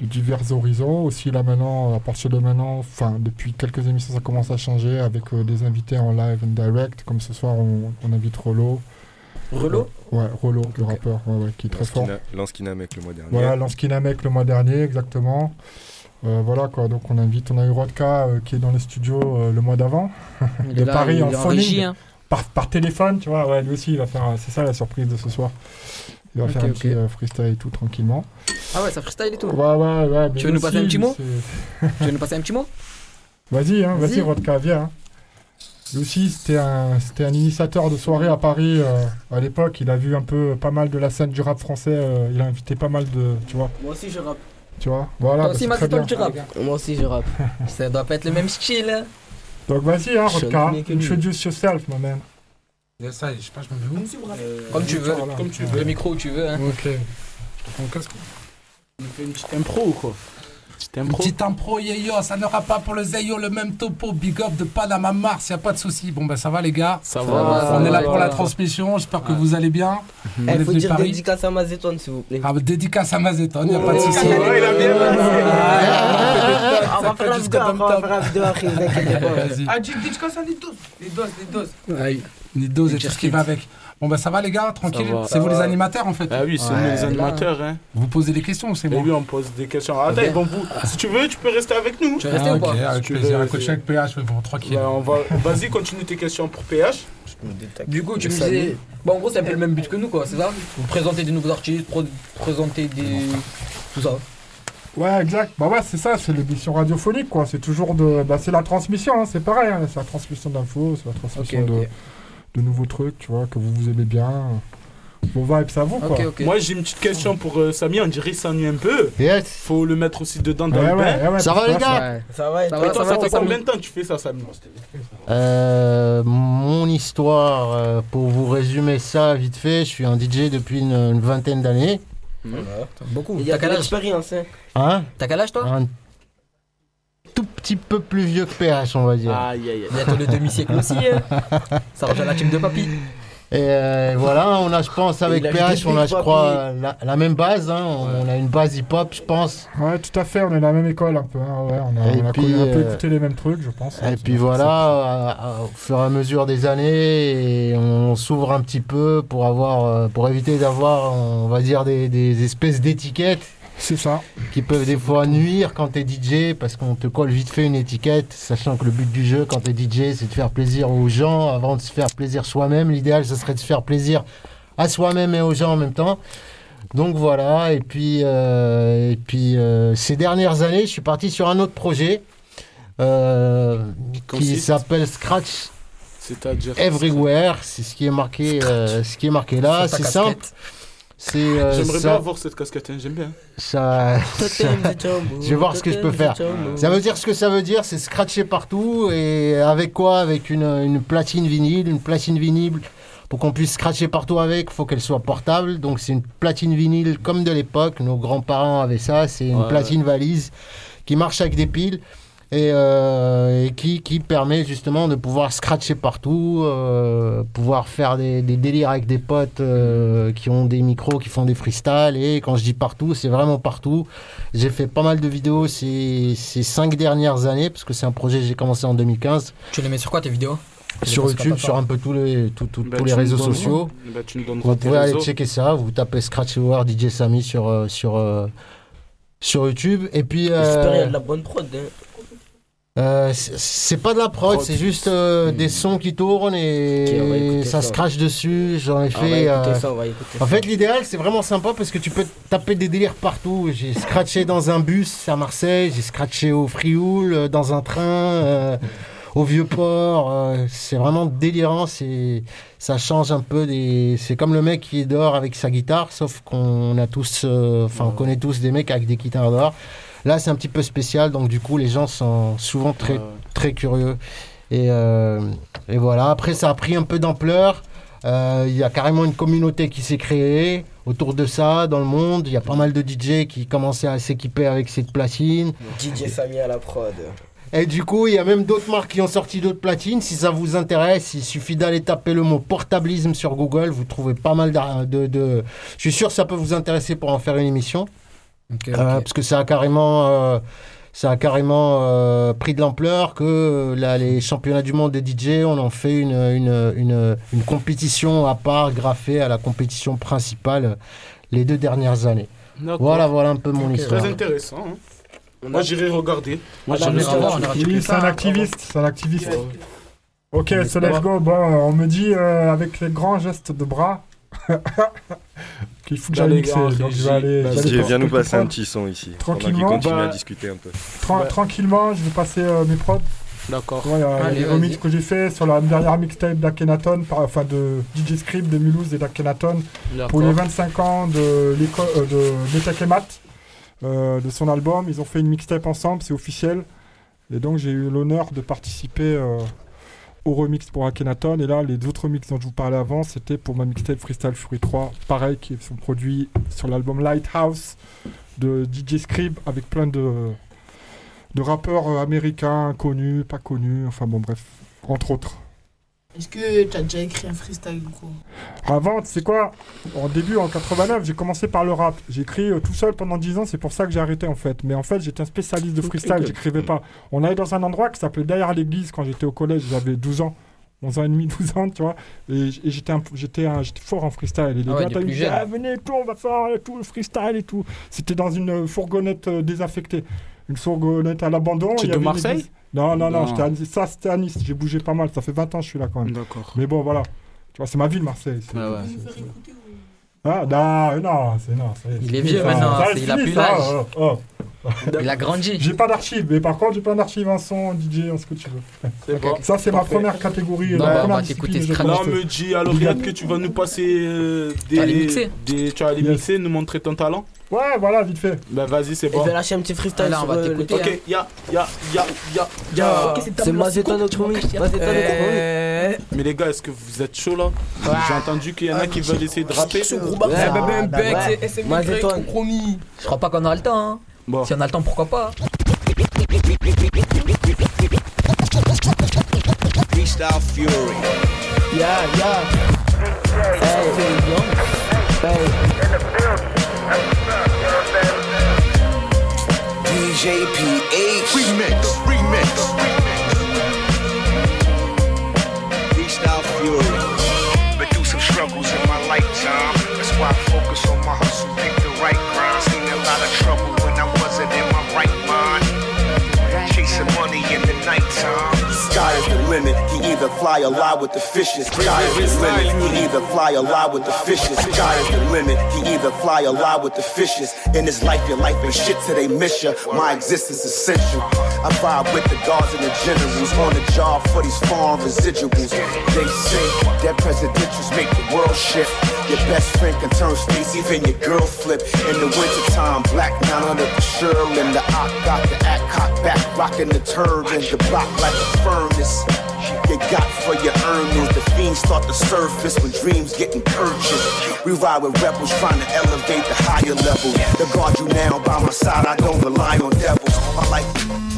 Speaker 17: de divers horizons. Aussi là maintenant, à partir de maintenant, enfin depuis quelques émissions, ça commence à changer avec euh, des invités en live and direct. Comme ce soir, on, on invite Rolo.
Speaker 3: Relo
Speaker 17: Ouais, Rolo, le rappeur, ouais, ouais, qui est très fort.
Speaker 10: Lance Kinamec le mois dernier.
Speaker 17: Voilà, Lanskinamec le mois dernier, exactement. Euh, voilà quoi, donc on invite, on a eu Rodka euh, qui est dans les studios euh, le mois d'avant, de
Speaker 3: là,
Speaker 17: Paris
Speaker 3: il
Speaker 17: en phoning,
Speaker 3: hein.
Speaker 17: par, par téléphone, tu vois, ouais, lui aussi il va faire, c'est ça la surprise de ce soir. Il va faire un petit euh, freestyle et tout tranquillement.
Speaker 3: Ah ouais, ça freestyle et tout.
Speaker 17: Ouais, ouais, ouais.
Speaker 3: Tu veux nous passer un petit mot Tu veux nous passer un petit mot
Speaker 17: Vas-y, hein, vas-y. Rodka, viens. hein. Lui aussi, c'était un, c'était un initiateur de soirée à Paris euh, à l'époque. Il a vu un peu pas mal de la scène du rap français. euh, il a invité pas mal de, tu vois,
Speaker 5: Moi aussi je rappe.
Speaker 17: Tu vois. Voilà.
Speaker 3: Toi
Speaker 17: bah,
Speaker 3: aussi, Max, toi,
Speaker 17: bien.
Speaker 3: tu rappes.
Speaker 5: Moi aussi je rappe.
Speaker 3: Ça doit pas être le même style. hein.
Speaker 17: Donc vas-y, hein, Rodka, introduce yourself, my man.
Speaker 6: Yes, ça, je sais pas, je me mets où
Speaker 3: Comme tu veux.
Speaker 17: Voilà.
Speaker 4: Comme tu
Speaker 3: Le
Speaker 4: veux.
Speaker 3: micro où tu veux. Hein.
Speaker 17: Ok.
Speaker 6: Mon casque.
Speaker 4: On fait une petite impro ou quoi Petite impro
Speaker 6: petite impro, yo, ça n'aura pas pour le Zeyo le même topo, big up de Panama Mars, y a pas de souci. Bon ben ça va les gars.
Speaker 4: Ça
Speaker 3: Ça
Speaker 4: va.
Speaker 3: va, ça
Speaker 6: On est là pour la transmission, j'espère que vous allez bien. On
Speaker 5: Il
Speaker 6: est
Speaker 5: faut
Speaker 6: venu
Speaker 5: dire
Speaker 6: Paris.
Speaker 5: dédicace à Mazéton s'il vous plaît.
Speaker 6: Ah, bah, dédicace à Mazéton, y a pas de
Speaker 4: Oh,
Speaker 6: souci.
Speaker 4: il a bien
Speaker 5: On va faire après, on va faire.
Speaker 6: Vas-y.
Speaker 18: Ah, dis, dédicace à Nidos. Les doses, les doses.
Speaker 6: Ouais, Une dose et tout ce qui va avec. Bon ben ça va les gars, tranquille. C'est vous les animateurs en fait.
Speaker 4: Ah oui, c'est
Speaker 3: Ouais,
Speaker 4: nous les animateurs. Hein.
Speaker 6: Vous posez des questions ou c'est
Speaker 4: Et
Speaker 6: moi
Speaker 4: oui, on pose des questions. Attends,
Speaker 3: Ok.
Speaker 4: bon, vous, si tu veux, tu peux rester avec nous.
Speaker 3: Tu veux rester
Speaker 6: Ah,
Speaker 3: ou
Speaker 6: ok,
Speaker 3: pas
Speaker 6: avec
Speaker 4: tu
Speaker 6: plaisir.
Speaker 4: veux,
Speaker 6: Un coach avec PH, mais bon, tranquille.
Speaker 4: Bah, on va... Vas-y, continue tes questions pour PH.
Speaker 3: Du coup, tu me disais. Bon, en gros, c'est un peu le même but que nous, quoi, c'est ça? Vous présentez des nouveaux artistes, pro- présenter des. Tout ça.
Speaker 17: Ouais, exact. Bah ouais, c'est ça, c'est l'émission radiophonique, quoi. C'est toujours de. Bah, c'est la transmission, hein, c'est pareil. hein, C'est la transmission d'infos, c'est la transmission. De, de nouveaux trucs, tu vois, que vous vous aimez bien. Bon vibe, ça vous, quoi.
Speaker 4: Moi, j'ai une petite question pour euh, Samy. On dirait qu'il s'ennuie un peu.
Speaker 19: Yes.
Speaker 4: Faut le mettre aussi dedans dans
Speaker 17: Ouais,
Speaker 4: le
Speaker 17: ouais,
Speaker 4: bain.
Speaker 17: ouais, ouais,
Speaker 19: Ça va, les
Speaker 17: que
Speaker 19: gars.
Speaker 5: Ça va, et
Speaker 3: Ça
Speaker 5: toi
Speaker 4: Et
Speaker 3: va,
Speaker 4: toi,
Speaker 3: ça
Speaker 4: ça
Speaker 3: va,
Speaker 4: fait
Speaker 3: Samy
Speaker 4: combien de temps que tu fais ça, Samy?
Speaker 19: Euh, mon histoire, euh, pour vous résumer ça vite fait, je suis un DJ depuis une, une vingtaine d'années.
Speaker 3: Beaucoup.
Speaker 5: Il y a
Speaker 3: T'as
Speaker 5: de
Speaker 3: quel âge
Speaker 5: l'expérience, hein?
Speaker 19: Hein?
Speaker 3: T'as quel âge, toi?
Speaker 19: Tout petit peu plus vieux que PH, on va dire.
Speaker 4: Aïe, aïe, aïe.
Speaker 3: Bientôt le demi-siècle aussi. hein. Ça rejoint la team de papy.
Speaker 19: Et euh, voilà, on a, je pense, avec PH, on a, je crois, la, la même base. hein. On a une base hip-hop, je pense.
Speaker 17: Ouais, tout à fait, on est la même école un peu. hein, ouais, on a,
Speaker 19: Et
Speaker 17: on a
Speaker 19: puis,
Speaker 17: connu un peu
Speaker 19: euh,
Speaker 17: écouté les mêmes trucs, je pense.
Speaker 19: Et puis voilà, à- au fur et à mesure des années, on s'ouvre un petit peu pour avoir, euh, pour éviter d'avoir, on va dire, des, des espèces d'étiquettes
Speaker 17: C'est ça.
Speaker 19: qui peuvent des fois nuire quand t'es DJ parce qu'on te colle vite fait une étiquette, sachant que le but du jeu quand t'es DJ c'est de faire plaisir aux gens avant de se faire plaisir soi-même. L'idéal ce serait de se faire plaisir à soi-même et aux gens en même temps. Donc voilà, et puis, euh, et puis euh, ces dernières années je suis parti sur un autre projet. euh, qui s'appelle Scratch. Everywhere. C'est ce qui est marqué, euh, ce qui est marqué là. C'est
Speaker 4: casquette.
Speaker 19: simple. Euh,
Speaker 4: J'aimerais
Speaker 19: ça-
Speaker 4: bien avoir cette casquette, hein, j'aime bien.
Speaker 19: ça, je vais voir ce que je peux faire. Ça veut dire ce que ça veut dire, c'est scratcher partout et avec quoi? Avec une, une platine vinyle, une platine vinyle. Pour qu'on puisse scratcher partout avec, faut qu'elle soit portable. Donc c'est une platine vinyle comme de l'époque. Nos grands-parents avaient ça. C'est une
Speaker 4: Ouais,
Speaker 19: platine valise qui marche avec des piles et, euh, et qui, qui permet justement de pouvoir scratcher partout, euh, pouvoir faire des, des délires avec des potes euh, qui ont des micros, qui font des freestyles. Et quand je dis partout, c'est vraiment partout. J'ai fait pas mal de vidéos ces, ces cinq dernières années, parce que c'est un projet que j'ai commencé en 2015.
Speaker 3: Tu les mets sur quoi tes vidéos?
Speaker 19: Sur YouTube, sur un peu tous les, tout- tout-
Speaker 4: Bah,
Speaker 19: tous
Speaker 4: tu
Speaker 19: les réseaux sociaux.
Speaker 4: bah,
Speaker 19: Vous pouvez aller checker ça. Vous tapez Scratch War DJ Samy sur, sur, sur YouTube. Et puis. euh,
Speaker 20: J'espère qu'il y a de la bonne prod. hein.
Speaker 19: Euh, c'est- pas de la prod, c'est juste euh, des sons qui tournent et,
Speaker 20: écouter
Speaker 19: ça
Speaker 20: ça.
Speaker 19: se crache dessus. J'en ai
Speaker 20: On va
Speaker 19: fait. euh,
Speaker 20: ça, on va écouter
Speaker 19: en fait, l'idéal, c'est vraiment sympa parce que tu peux taper des délires partout. J'ai scratché dans un bus à Marseille, j'ai scratché au Frioul, euh, dans un train, euh, au Vieux-Port. euh, c'est vraiment délirant. C'est, ça change un peu des. C'est comme le mec qui est dehors avec sa guitare, sauf qu'on a tous, euh, enfin, on connaît tous des mecs avec des guitares dehors. Là, c'est un petit peu spécial, donc du coup, les gens sont souvent très, très curieux. Et, euh, et voilà. Après, ça a pris un peu d'ampleur. Euh, Il y a carrément une communauté qui s'est créée autour de ça dans le monde. Il y a pas mal de DJ qui commençaient à s'équiper avec cette platine.
Speaker 20: DJ Samy à la prod.
Speaker 19: Et du coup, il y a même d'autres marques qui ont sorti d'autres platines. Si ça vous intéresse, il suffit d'aller taper le mot portablisme sur Google. Vous trouvez pas mal de, de... Je suis sûr que ça peut vous intéresser pour en faire une émission. Euh, parce que ça a carrément, euh, ça a carrément euh, pris de l'ampleur que là, les championnats du monde des DJ, on en fait une, une, une, une compétition à part graffée à la compétition principale les deux dernières années. Voilà, voilà un peu mon
Speaker 4: Ok.
Speaker 19: histoire.
Speaker 4: Très intéressant. hein. Moi, j'irai regarder. Moi,
Speaker 17: Ah,
Speaker 4: j'irai
Speaker 17: c'est un activiste, c'est un activiste. Ok,
Speaker 4: c'est
Speaker 17: let's go. Bon, on me dit euh, avec les grands gestes de bras qu'il faut que j'aille
Speaker 4: Allez,
Speaker 17: mixer. Donc je vais aller.
Speaker 10: Vas-y,
Speaker 17: je vais aller
Speaker 10: viens nous passer un petit son ici.
Speaker 17: Tranquillement.
Speaker 10: continue à
Speaker 17: Bah,
Speaker 10: discuter un peu.
Speaker 17: Tra- Tranquillement, je vais passer euh, mes prods.
Speaker 4: D'accord.
Speaker 17: Ouais, il y a
Speaker 4: Allez,
Speaker 17: les remixes que j'ai fait sur la dernière mixtape d'Akhenaton, par- enfin de DJ Script de Mulhouse et d'Akhenaton
Speaker 4: D'accord.
Speaker 17: pour les 25 ans de l'école euh, de euh, de son album. Ils ont fait une mixtape ensemble, c'est officiel. Et donc j'ai eu l'honneur de participer euh, au remix pour Akhenaton. Et là, les autres remix dont je vous parlais avant, c'était pour ma mixtape Freestyle Fury 3, pareil, qui sont produits sur l'album Lighthouse de DJ Scrib avec plein de, de rappeurs euh, américains, connus, pas connus, enfin bon, bref, entre autres.
Speaker 9: Est-ce que tu as déjà écrit un freestyle ou quoi
Speaker 17: Avant, tu sais quoi? En début, en 89, j'ai commencé par le rap. J'ai écrit euh, tout seul pendant 10 ans, c'est pour ça que j'ai arrêté en fait. Mais en fait, j'étais un spécialiste de freestyle, j'écrivais pas. On allait dans un endroit qui s'appelait derrière l'église quand j'étais au collège, j'avais 12 ans. 11 ans et demi, 12 ans, tu vois. Et, j'étais, un- j'étais, un- j'étais fort en freestyle. Et les
Speaker 3: Ah ouais,
Speaker 17: gars, t'as dit, ah, venez, tout, on va faire tout le freestyle et tout. C'était dans une euh, fourgonnette euh, désaffectée. Une fourgonnette à l'abandon.
Speaker 4: Tu es
Speaker 17: il y
Speaker 4: de
Speaker 17: avait une
Speaker 4: Marseille?
Speaker 17: Non, non, non,
Speaker 4: Non.
Speaker 17: j'étais à Nice. ça c'était à Nice. J'ai bougé pas mal. Ça fait 20 ans que je suis là quand même.
Speaker 4: D'accord.
Speaker 17: Mais bon, voilà. Tu vois, c'est ma ville, Marseille. C'est-
Speaker 3: Ouais,
Speaker 17: Ah, non, non, c'est non. ça y est,
Speaker 3: Il est vieux
Speaker 17: ça.
Speaker 3: maintenant,
Speaker 17: Ça,
Speaker 3: il a plus l'âge.
Speaker 17: oh, oh.
Speaker 3: Il a grandi.
Speaker 17: J'ai pas d'archives, mais par contre, j'ai plein d'archives en son, DJ, en ce que tu veux.
Speaker 4: C'est bon.
Speaker 17: Ça, c'est ma première catégorie.
Speaker 3: Non,
Speaker 17: la
Speaker 3: bah, on
Speaker 17: première discipline commencé.
Speaker 4: me dit à l'oreillette que tu vas nous passer euh, des.
Speaker 3: Tu vas les mixer
Speaker 4: des- Tu vas les
Speaker 17: Yes.
Speaker 4: mixer, nous montrer ton talent
Speaker 17: Ouais, voilà, vite fait.
Speaker 4: Bah, vas-y, c'est bon.
Speaker 20: je vais lâcher un petit freestyle
Speaker 3: Ah, là, on va
Speaker 20: euh,
Speaker 3: t'écouter.
Speaker 4: Ok, ya, ya, ya, ya.
Speaker 20: Ya,
Speaker 9: Ok, c'est ta
Speaker 20: c'est
Speaker 9: place,
Speaker 20: Mazeton
Speaker 9: c'est
Speaker 20: notre homie.
Speaker 9: Euh,
Speaker 4: Mais les gars, est-ce que vous êtes chaud là? J'ai entendu qu'il y en a qui veulent essayer de rapper.
Speaker 9: Ce gros compromis.
Speaker 3: Je crois pas qu'on a le temps. Hein.
Speaker 4: Bon.
Speaker 3: Si on a le temps, pourquoi pas?
Speaker 8: Freestyle Fury.
Speaker 20: Ya, ya. Hey,
Speaker 8: DJ PH. Remix. Remix. Freestyle Fury.
Speaker 21: Been through some struggles in my lifetime. That's why I focus on my hustle, pick the right grind. Seen a lot of trouble when I wasn't in my right mind. Chasing money in the nighttime.
Speaker 8: Sky is the limit. He either fly or lie with the fishes. Sky is the limit. He either fly or lie with the fishes. Sky is the limit. He either fly or lie with the fishes. In this life, your life ain't shit till they miss you. My existence is essential. I vibe with the guards and the generals on the job for these foreign residuals. They say that presidentials make the world shift. Your best friend can turn states, even your girl flip. In the wintertime, black down under the Sherlin. The ock got the act cocked back, rocking the turban. The block like a You got for your earnings. The fiends start to surface when dreams getting purchased. We ride with rebels trying to elevate the higher level. To guard you now by my side, I don't rely on devils. My life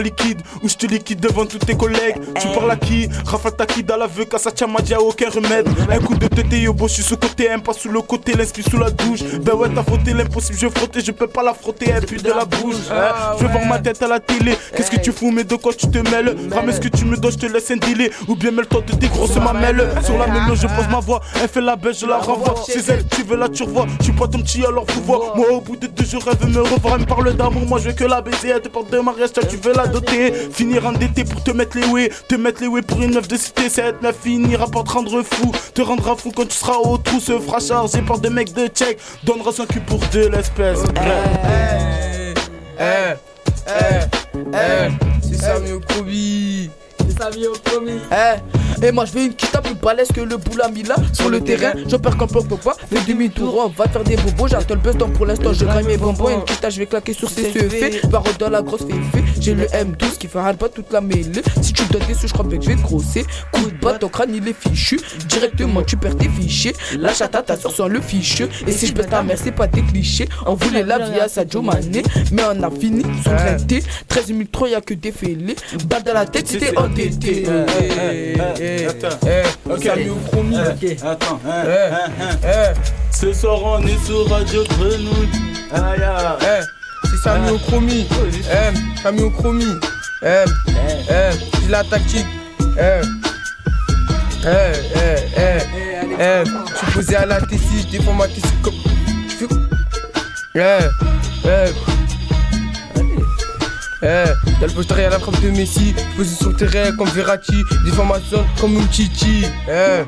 Speaker 4: équipe, paye en liquide, je devant tous tes collègues. Tu parles à qui? Rafa Taki dans la vue, Kassacha m'a dit aucun remède. Un coup de tête et je suis sous côté, un pas sous le côté, l'esprit sous la douche. Ben ouais, t'as frotté l'impossible, je frotter, je peux pas la frotter, elle pue de la bouche. hein. Je veux voir ma tête à la télé, qu'est-ce que tu fous, mais de quoi tu te mêles? Ramène ce que tu me dois, je te laisse un délai? Ou bien mêle-toi de tes grosses mamelles. Sur la mélo, je pose ma voix, elle fait la baisse, je la renvoie. Chez elle, tu veux la tu revois. Je suis pas ton petit, alors vous vois. Moi, au bout de deux jours, elle veut me revoir, elle me parle d'amour. Moi, je veux que la baiser, elle te porte de mariage, toi, tu veux la doter. Finir endetté pour te mettre les way, te mettre les way pour une meuf de cité. Cette meuf finira par te rendre fou, te rendra fou quand tu seras au trou. Se fera charger par des mecs de check, donnera son cul pour de l'espèce.
Speaker 9: Eh, c'est. Okobi. Eh, Et moi je veux une kita plus balèze que le boula Mila Sur le terrain, je perds comme pop pop Fais demi-tour, on va faire des bobos. J'attends le buzz donc pour l'instant je graille mes bonbons. Une kita je vais claquer sur ses CEF Parole dans la grosse féfé J'ai le M12 qui fait un pas toute la mêlée. Si tu me donnes des sous je crois que je vais te grosser. Coup de batte ton crâne il est fichu. Directement tu perds tes fichiers. La chata ta soeur sur le fichu Et si je baisse ta mère c'est pas des clichés. On voulait la vie à Sadio Mané Mais on a fini sur le T 13 000 trop y'a que des fêlés. Balle dans la tête c'était entêté
Speaker 4: Ok.
Speaker 9: Salut au chromie.
Speaker 4: Attends. hein, hein, hein, hein. Ce soir on est sur Radio Grenouille. Aïe, aïe.
Speaker 6: C'est Samy au chromie. Eh, Samy au chromie. Eh, eh, j'ai la tactique. Eh, eh, eh, eh, eh. Je suis posé à la T6, je défends ma T6 comme. Je fais. Eh, eh. Eh, dans le poster, y'a la frappe de Messi. Posé sur le terrain comme Verratti. Déformation comme un Chichi. Eh.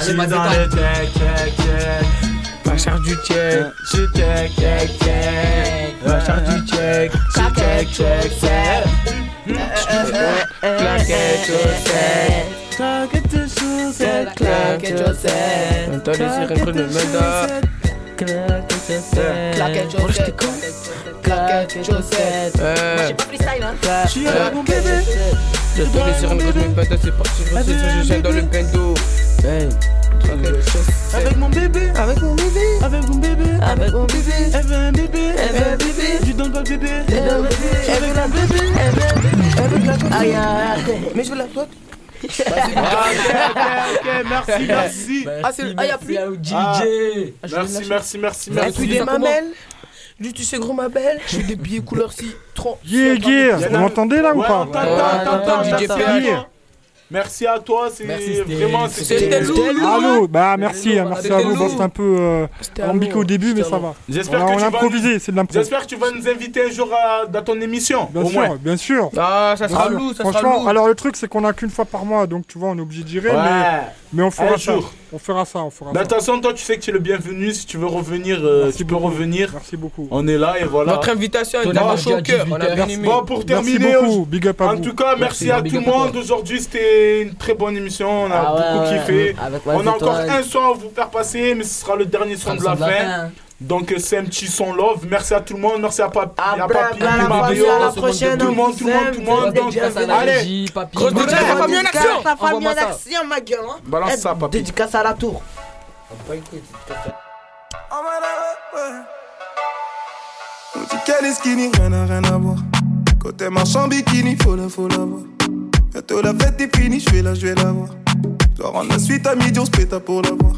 Speaker 4: Allez, dans le check, check, check.
Speaker 6: La charge du check.
Speaker 4: Je check, check, check.
Speaker 6: La charge du check.
Speaker 4: Check, check, check, check.
Speaker 6: Claquette chaussette.
Speaker 4: Claquette chaussette.
Speaker 6: Claquette chaussette. Entends les sirènes prennent
Speaker 9: Claquette chaussette Claquette chaussette Moi j'ai pas freestyle hein
Speaker 6: Je suis là mon bébé. C'est parti, je je gêne dans le bendo. Hey.
Speaker 4: Avec mon bébé,
Speaker 6: avec mon bébé,
Speaker 4: avec mon bébé,
Speaker 6: avec mon bébé,
Speaker 4: elle veut un bébé,
Speaker 6: elle veut un bébé,
Speaker 4: je donne pas le bébé,
Speaker 6: elle veut un bébé, elle veut un bébé, elle veut un bébé, elle veut la. Mais je veux la côte.
Speaker 4: Ah, ok, ok, merci, merci.
Speaker 9: Ah, c'est ah, y'a plus
Speaker 4: Ah, Merci, merci, merci,
Speaker 6: Et
Speaker 4: merci.
Speaker 6: puis des mamelles. Du tu sais gros ma belle.
Speaker 9: J'ai des billets couleur citron
Speaker 17: Yeah, yeah, vous m'entendez là ou
Speaker 4: Ouais,
Speaker 17: pas
Speaker 4: on t'entend, on t'entend,
Speaker 6: DJ
Speaker 4: merci à
Speaker 6: PH.
Speaker 4: toi. Merci à toi, c'est vraiment
Speaker 6: C'était lourd.
Speaker 17: Allô, bah merci, merci à
Speaker 6: C'était
Speaker 17: vous. Bon, c'était un peu euh,
Speaker 6: lourd.
Speaker 17: au début, mais ça va.
Speaker 4: J'espère
Speaker 17: on a,
Speaker 4: que
Speaker 17: on
Speaker 4: tu
Speaker 17: a
Speaker 4: vas
Speaker 17: improvisé, c'est de l'impro.
Speaker 4: J'espère que tu vas nous inviter un jour à- dans ton émission.
Speaker 17: Bien
Speaker 4: au
Speaker 17: sûr,
Speaker 4: moins.
Speaker 17: bien sûr.
Speaker 6: Ah, ça sera lourd, ça sera
Speaker 17: Franchement, alors le truc c'est qu'on a qu'une fois par mois, donc tu vois, on est obligé d'y
Speaker 4: Ouais.
Speaker 17: mais, mais on fera
Speaker 4: Un
Speaker 17: ça.
Speaker 4: jour.
Speaker 17: On fera ça, on fera
Speaker 4: Mais
Speaker 17: ça.
Speaker 4: attention, toi, tu sais que tu es le bienvenu. Si tu veux revenir, euh,
Speaker 17: Merci
Speaker 4: tu peux
Speaker 17: beaucoup.
Speaker 4: revenir.
Speaker 17: Merci beaucoup.
Speaker 4: On est là et voilà.
Speaker 6: Notre invitation,
Speaker 3: avis
Speaker 6: marché au cœur. On a
Speaker 3: 18
Speaker 6: bien
Speaker 3: heures.
Speaker 6: aimé.
Speaker 4: Bon, pour
Speaker 17: Merci
Speaker 4: terminer,
Speaker 17: beaucoup, big up à
Speaker 4: en
Speaker 17: vous.
Speaker 4: tout cas, merci,
Speaker 3: Merci,
Speaker 4: à
Speaker 3: big
Speaker 4: tout le monde. Aujourd'hui, c'était une très bonne émission. On a
Speaker 20: Ah ouais,
Speaker 4: beaucoup
Speaker 20: ouais,
Speaker 4: kiffé.
Speaker 20: avec
Speaker 4: On a encore un son à vous faire passer, mais ce sera le dernier son de la fin. Donc, c'est un petit son love. Merci à tout le monde. Merci à Papi, à
Speaker 20: bla,
Speaker 4: Papi, à
Speaker 20: la
Speaker 4: Mario,
Speaker 20: à la
Speaker 4: tout
Speaker 20: prochaine,
Speaker 4: le
Speaker 20: on
Speaker 4: monde, tout le monde, tout le monde. Donc, allez,
Speaker 3: papi.
Speaker 6: Dédicace à la famille en action.
Speaker 20: La famille en action, ma gueule. Hein.
Speaker 4: balance ça, Papi.
Speaker 20: Dédicace à la tour.
Speaker 22: On dit qu'elle est skinny, rien à rien à voir. Côté marchand bikini, faut la, faut la voir. La fête est finie, je vais la, je vais la voir. Je dois rendre la suite à midi, on se péta pour la voir.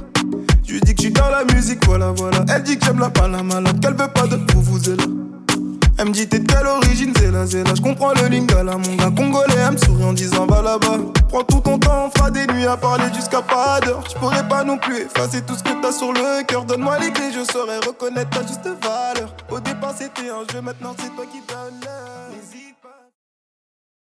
Speaker 22: Je lui dis que je suis dans la musique, voilà, voilà. Elle dit que j'aime la malade, qu'elle veut pas de vous, vous êtes. Elle me dit t'es de quelle origine, Zéla, Zéla. Je comprends le lingala, mon gars congolais. Elle me sourit en disant va là-bas. Prends tout ton temps, on fera des nuits à parler jusqu'à pas d'heure. Je pourrais pas non plus effacer tout ce que t'as sur le cœur. Donne-moi les clés, je saurais reconnaître ta juste valeur. Au départ c'était un jeu, maintenant c'est toi qui donne l'heure.